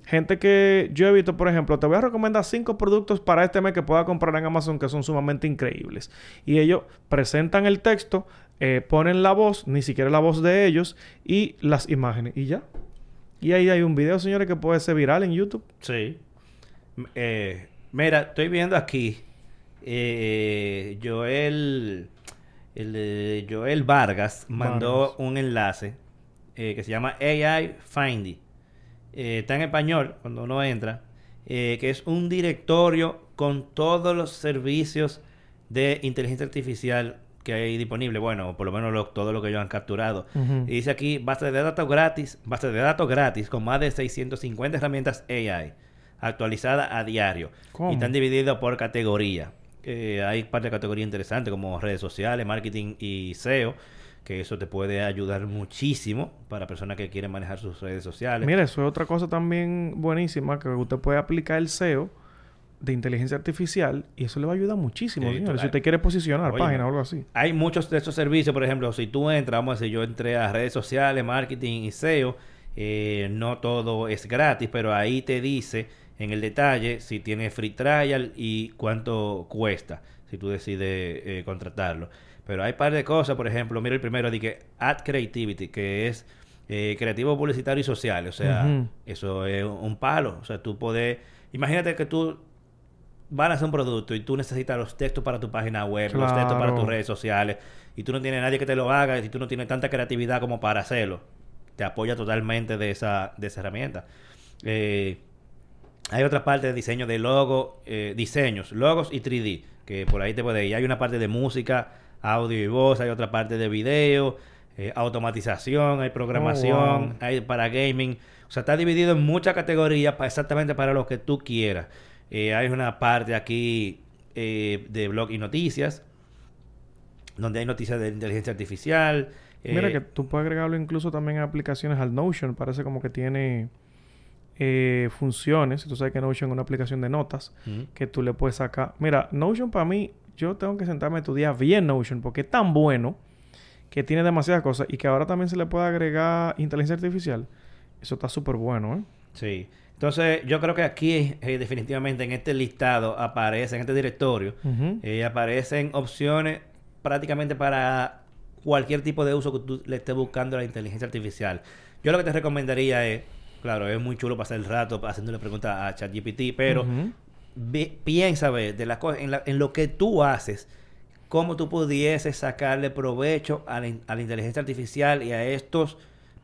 Gente que yo he visto, por ejemplo, te voy a recomendar cinco productos para este mes que pueda comprar en Amazon que son sumamente increíbles. Y ellos presentan el texto, eh, ponen la voz, ni siquiera la voz de ellos, y las imágenes. Y ya. Y ahí hay un video, señores, que puede ser viral en YouTube. Sí. Eh, mira, estoy viendo aquí. eh, Joel. El Joel Vargas mandó Vargas. un enlace que se llama AI Findy. Eh, está en español cuando uno entra. eh, que es un directorio con todos los servicios de inteligencia artificial que hay disponible. Bueno, por lo menos lo- todo lo que ellos han capturado. Y dice aquí, base de datos gratis, base de datos gratis con más de 650 herramientas AI actualizadas a diario. ¿Cómo? Y están divididos por categoría. Eh, hay parte de categoría interesante como redes sociales, marketing y SEO, que eso te puede ayudar muchísimo para personas que quieren manejar sus redes sociales. Mira, eso es otra cosa también buenísima, que usted puede aplicar el SEO de inteligencia artificial y eso le va a ayudar muchísimo, Sí. Si usted quiere posicionar Óyeme. página o algo así. Hay muchos de estos servicios, por ejemplo, si tú entras, vamos a decir, yo entré a redes sociales, marketing y SEO, eh, no todo es gratis, pero ahí te dice en el detalle si tiene free trial y cuánto cuesta, si tú decides eh, contratarlo. Pero hay par de cosas, por ejemplo, mira el primero, de que Ad Creativity, que es eh, creativo publicitario y social, o sea, eso es un palo, o sea, tú puedes, imagínate que tú van a hacer un producto y tú necesitas los textos para tu página web, los textos para tus redes sociales, y tú no tienes nadie que te lo haga, y tú no tienes tanta creatividad como para hacerlo, te apoya totalmente de esa, de esa herramienta. Eh, hay otra parte de diseño de logo, eh, diseños, logos y 3D, que por ahí te puede ir. Hay una parte de música, audio y voz, hay otra parte de video, eh, automatización, hay programación, wow. hay para gaming. O sea, está dividido en muchas categorías exactamente para lo que tú quieras. Eh, hay una parte aquí eh, de blog y noticias, donde hay noticias de inteligencia artificial. Mira que tú puedes agregarlo incluso también a aplicaciones al Notion. Parece como que tiene eh, funciones. Tú sabes que Notion es una aplicación de notas que tú le puedes sacar. Mira, Notion para mí, yo tengo que sentarme a estudiar bien Notion porque es tan bueno que tiene demasiadas cosas y que ahora también se le puede agregar inteligencia artificial. Eso está súper bueno, ¿eh? Sí. Entonces, yo creo que aquí, eh, definitivamente, en este listado aparece, en este directorio, eh, aparecen opciones prácticamente para cualquier tipo de uso que tú le estés buscando a la inteligencia artificial. Yo lo que te recomendaría es, claro, es muy chulo pasar el rato haciéndole preguntas a ChatGPT, pero. Ve- piensa ver de las cosas en, la- en lo que tú haces, cómo tú pudieses sacarle provecho a la, in- a la inteligencia artificial y a estos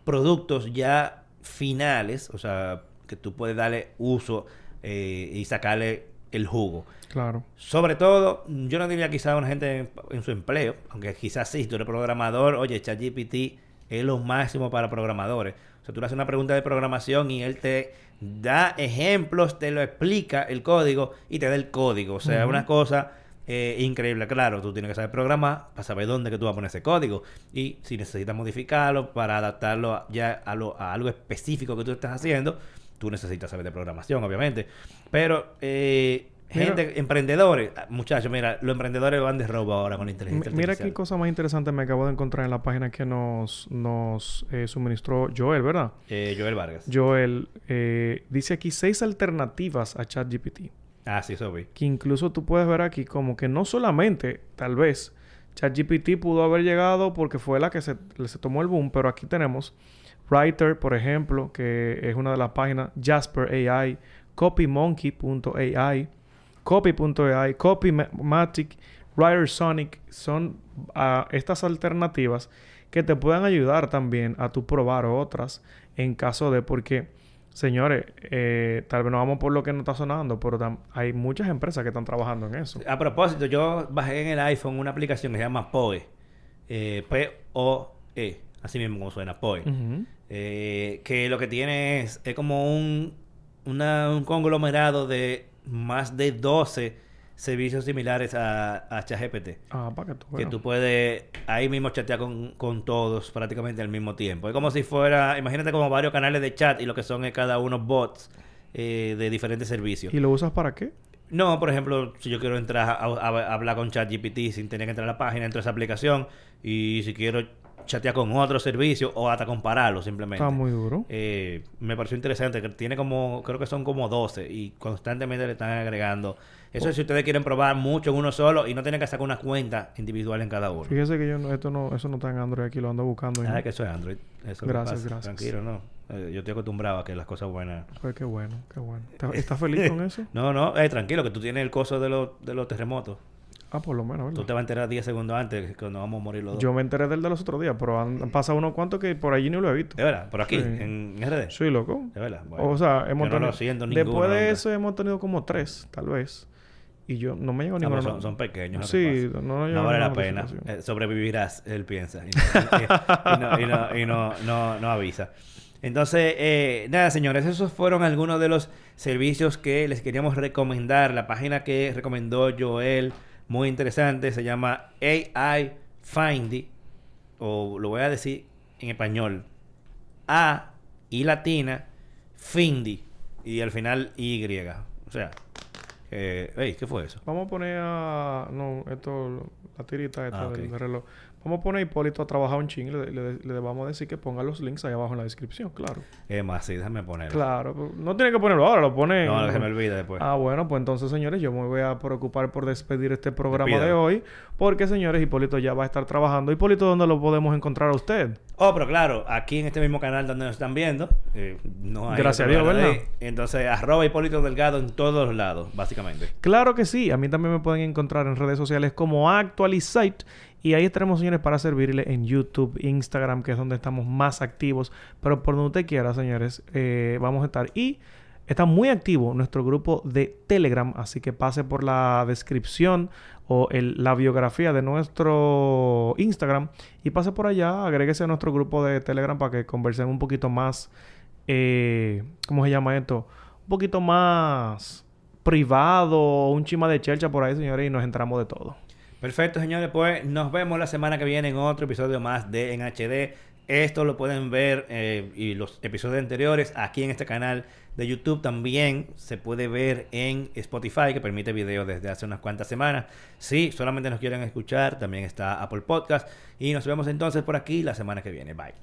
productos ya finales, o sea, que tú puedes darle uso eh, y sacarle el jugo. Claro. Sobre todo, yo no diría quizás a una gente en, en su empleo, aunque quizás sí, tú eres programador, oye, ChatGPT es lo máximo para programadores. Sea, tú le haces una pregunta de programación y él te da ejemplos, te lo explica el código y te da el código. O sea, una cosa eh, increíble. Claro, tú tienes que saber programar para saber dónde que tú vas a poner ese código. Y si necesitas modificarlo para adaptarlo a- ya a, lo- a algo específico que tú estás haciendo, tú necesitas saber de programación, obviamente. Pero, eh, Mira- gente, emprendedores, ah, muchachos, mira, los emprendedores van de robo ahora con la inteligencia Mira artificial. qué cosa más interesante me acabo de encontrar en la página que nos, nos eh, suministró Joel, ¿verdad? Eh, Joel Vargas. Joel eh, dice aquí seis alternativas a ChatGPT. Ah, sí, eso vi. Que incluso tú puedes ver aquí como que no solamente, tal vez, ChatGPT pudo haber llegado porque fue la que se, se tomó el boom, pero aquí tenemos Writer, por ejemplo, que es una de las páginas, Jasper AI, CopyMonkey.ai, Copy.ai, Copymatic, Writer Sonic, son ah, estas alternativas que te puedan ayudar también a tu probar otras en caso de porque señores eh, tal vez no vamos por lo que no está sonando pero hay muchas empresas que están trabajando en eso A propósito, yo bajé en el iPhone una aplicación que se llama POE. Eh, P-O-E. Así mismo como suena, POE. Eh, que lo que tiene es, es como un, una- un conglomerado de más de 12 servicios similares a, a ChatGPT. ah para que tú Que veas. tú puedes ahí mismo chatear con, con todos prácticamente al mismo tiempo. Es como si fuera, imagínate como varios canales de chat y lo que son es cada uno bots eh, de diferentes servicios. y lo usas para qué No, por ejemplo, si yo quiero entrar a, a- a hablar con ChatGPT sin tener que entrar a la página, entro a esa aplicación y si quiero chatear con otro servicio o hasta compararlo simplemente. está muy duro Eh, me pareció interesante que tiene como, creo que son como 12 y constantemente le están agregando. Eso es si ustedes quieren probar mucho en uno solo y no tienen que sacar una cuenta individual en cada uno. fíjese que yo no, esto no eso no está en Android aquí lo ando buscando Ah, no. que eso es Android. Eso Gracias, pasa. gracias. Tranquilo, no. Eh, yo estoy acostumbrado a que las cosas buenas. pues qué bueno qué bueno ¿Estás- ¿estás feliz con [LAUGHS] eso? No, no, eh, tranquilo, que tú tienes el coso de los, de los terremotos. Ah por lo menos Tú ¿verdad? te vas a enterar 10 segundos antes que nos vamos a morir los dos. yo me enteré del de los otros días pero han, han pasado unos cuantos que por allí ni lo he visto De verdad, por aquí, Sí. en RD. sí loco De verdad. Bueno, o sea, hemos yo no tenido... lo siento Después ninguno, de hombre. eso hemos tenido como tres, tal vez. Y yo no me llego a ninguna. pues son, son pequeños. Sí, no, no, No vale la pena. Eh, sobrevivirás, él piensa. Y no, y no, y no, y no, no- no avisa. Entonces, eh, nada, señores, esos fueron algunos de los servicios que les queríamos recomendar. La página que recomendó Joel, muy interesante, se llama AI Findy, o lo voy a decir en español, A y latina, Findy, y al final Y. O sea, eh, ¿qué fue eso? Vamos a poner a. No, esto. La tirita esta Ah, ok. del, del reloj. Vamos a poner a Hipólito a trabajar un ching. Le, le- le vamos a decir que ponga los links ahí abajo en la descripción, claro. Es más, sí, déjame ponerlo. Claro. No tiene que ponerlo ahora, lo pone. No, se me olvide después. Ah, bueno, pues entonces, señores, yo me voy a preocupar por despedir este programa de hoy. Porque, señores, Hipólito ya va a estar trabajando. Hipólito, ¿dónde lo podemos encontrar a usted? Oh, pero claro, aquí en este mismo canal donde nos están viendo, eh, no hay Gracias a Dios, ¿verdad? ahí. Entonces, arroba Hipólito Delgado en todos lados, básicamente. Claro que sí. A mí también me pueden encontrar en redes sociales como Actualizate. Y ahí estaremos, señores, para servirle en YouTube, Instagram, que es donde estamos más activos. Pero por donde usted quiera, señores, eh, vamos a estar. Y está muy activo nuestro grupo de Telegram. Así que pase por la descripción o el- la biografía de nuestro Instagram. Y pase por allá, agréguese a nuestro grupo de Telegram para que conversemos un poquito más. eh, ¿Cómo se llama esto? Un poquito más privado, un chima de chelcha por ahí, señores, y nos entramos de todo. Perfecto, señores, pues nos vemos la semana que viene en otro episodio más de En HD. Esto lo pueden ver eh, y los episodios anteriores aquí en este canal de YouTube también se puede ver en Spotify que permite videos desde hace unas cuantas semanas. Si solamente nos quieren escuchar, también está Apple Podcast y nos vemos entonces por aquí la semana que viene. Bye.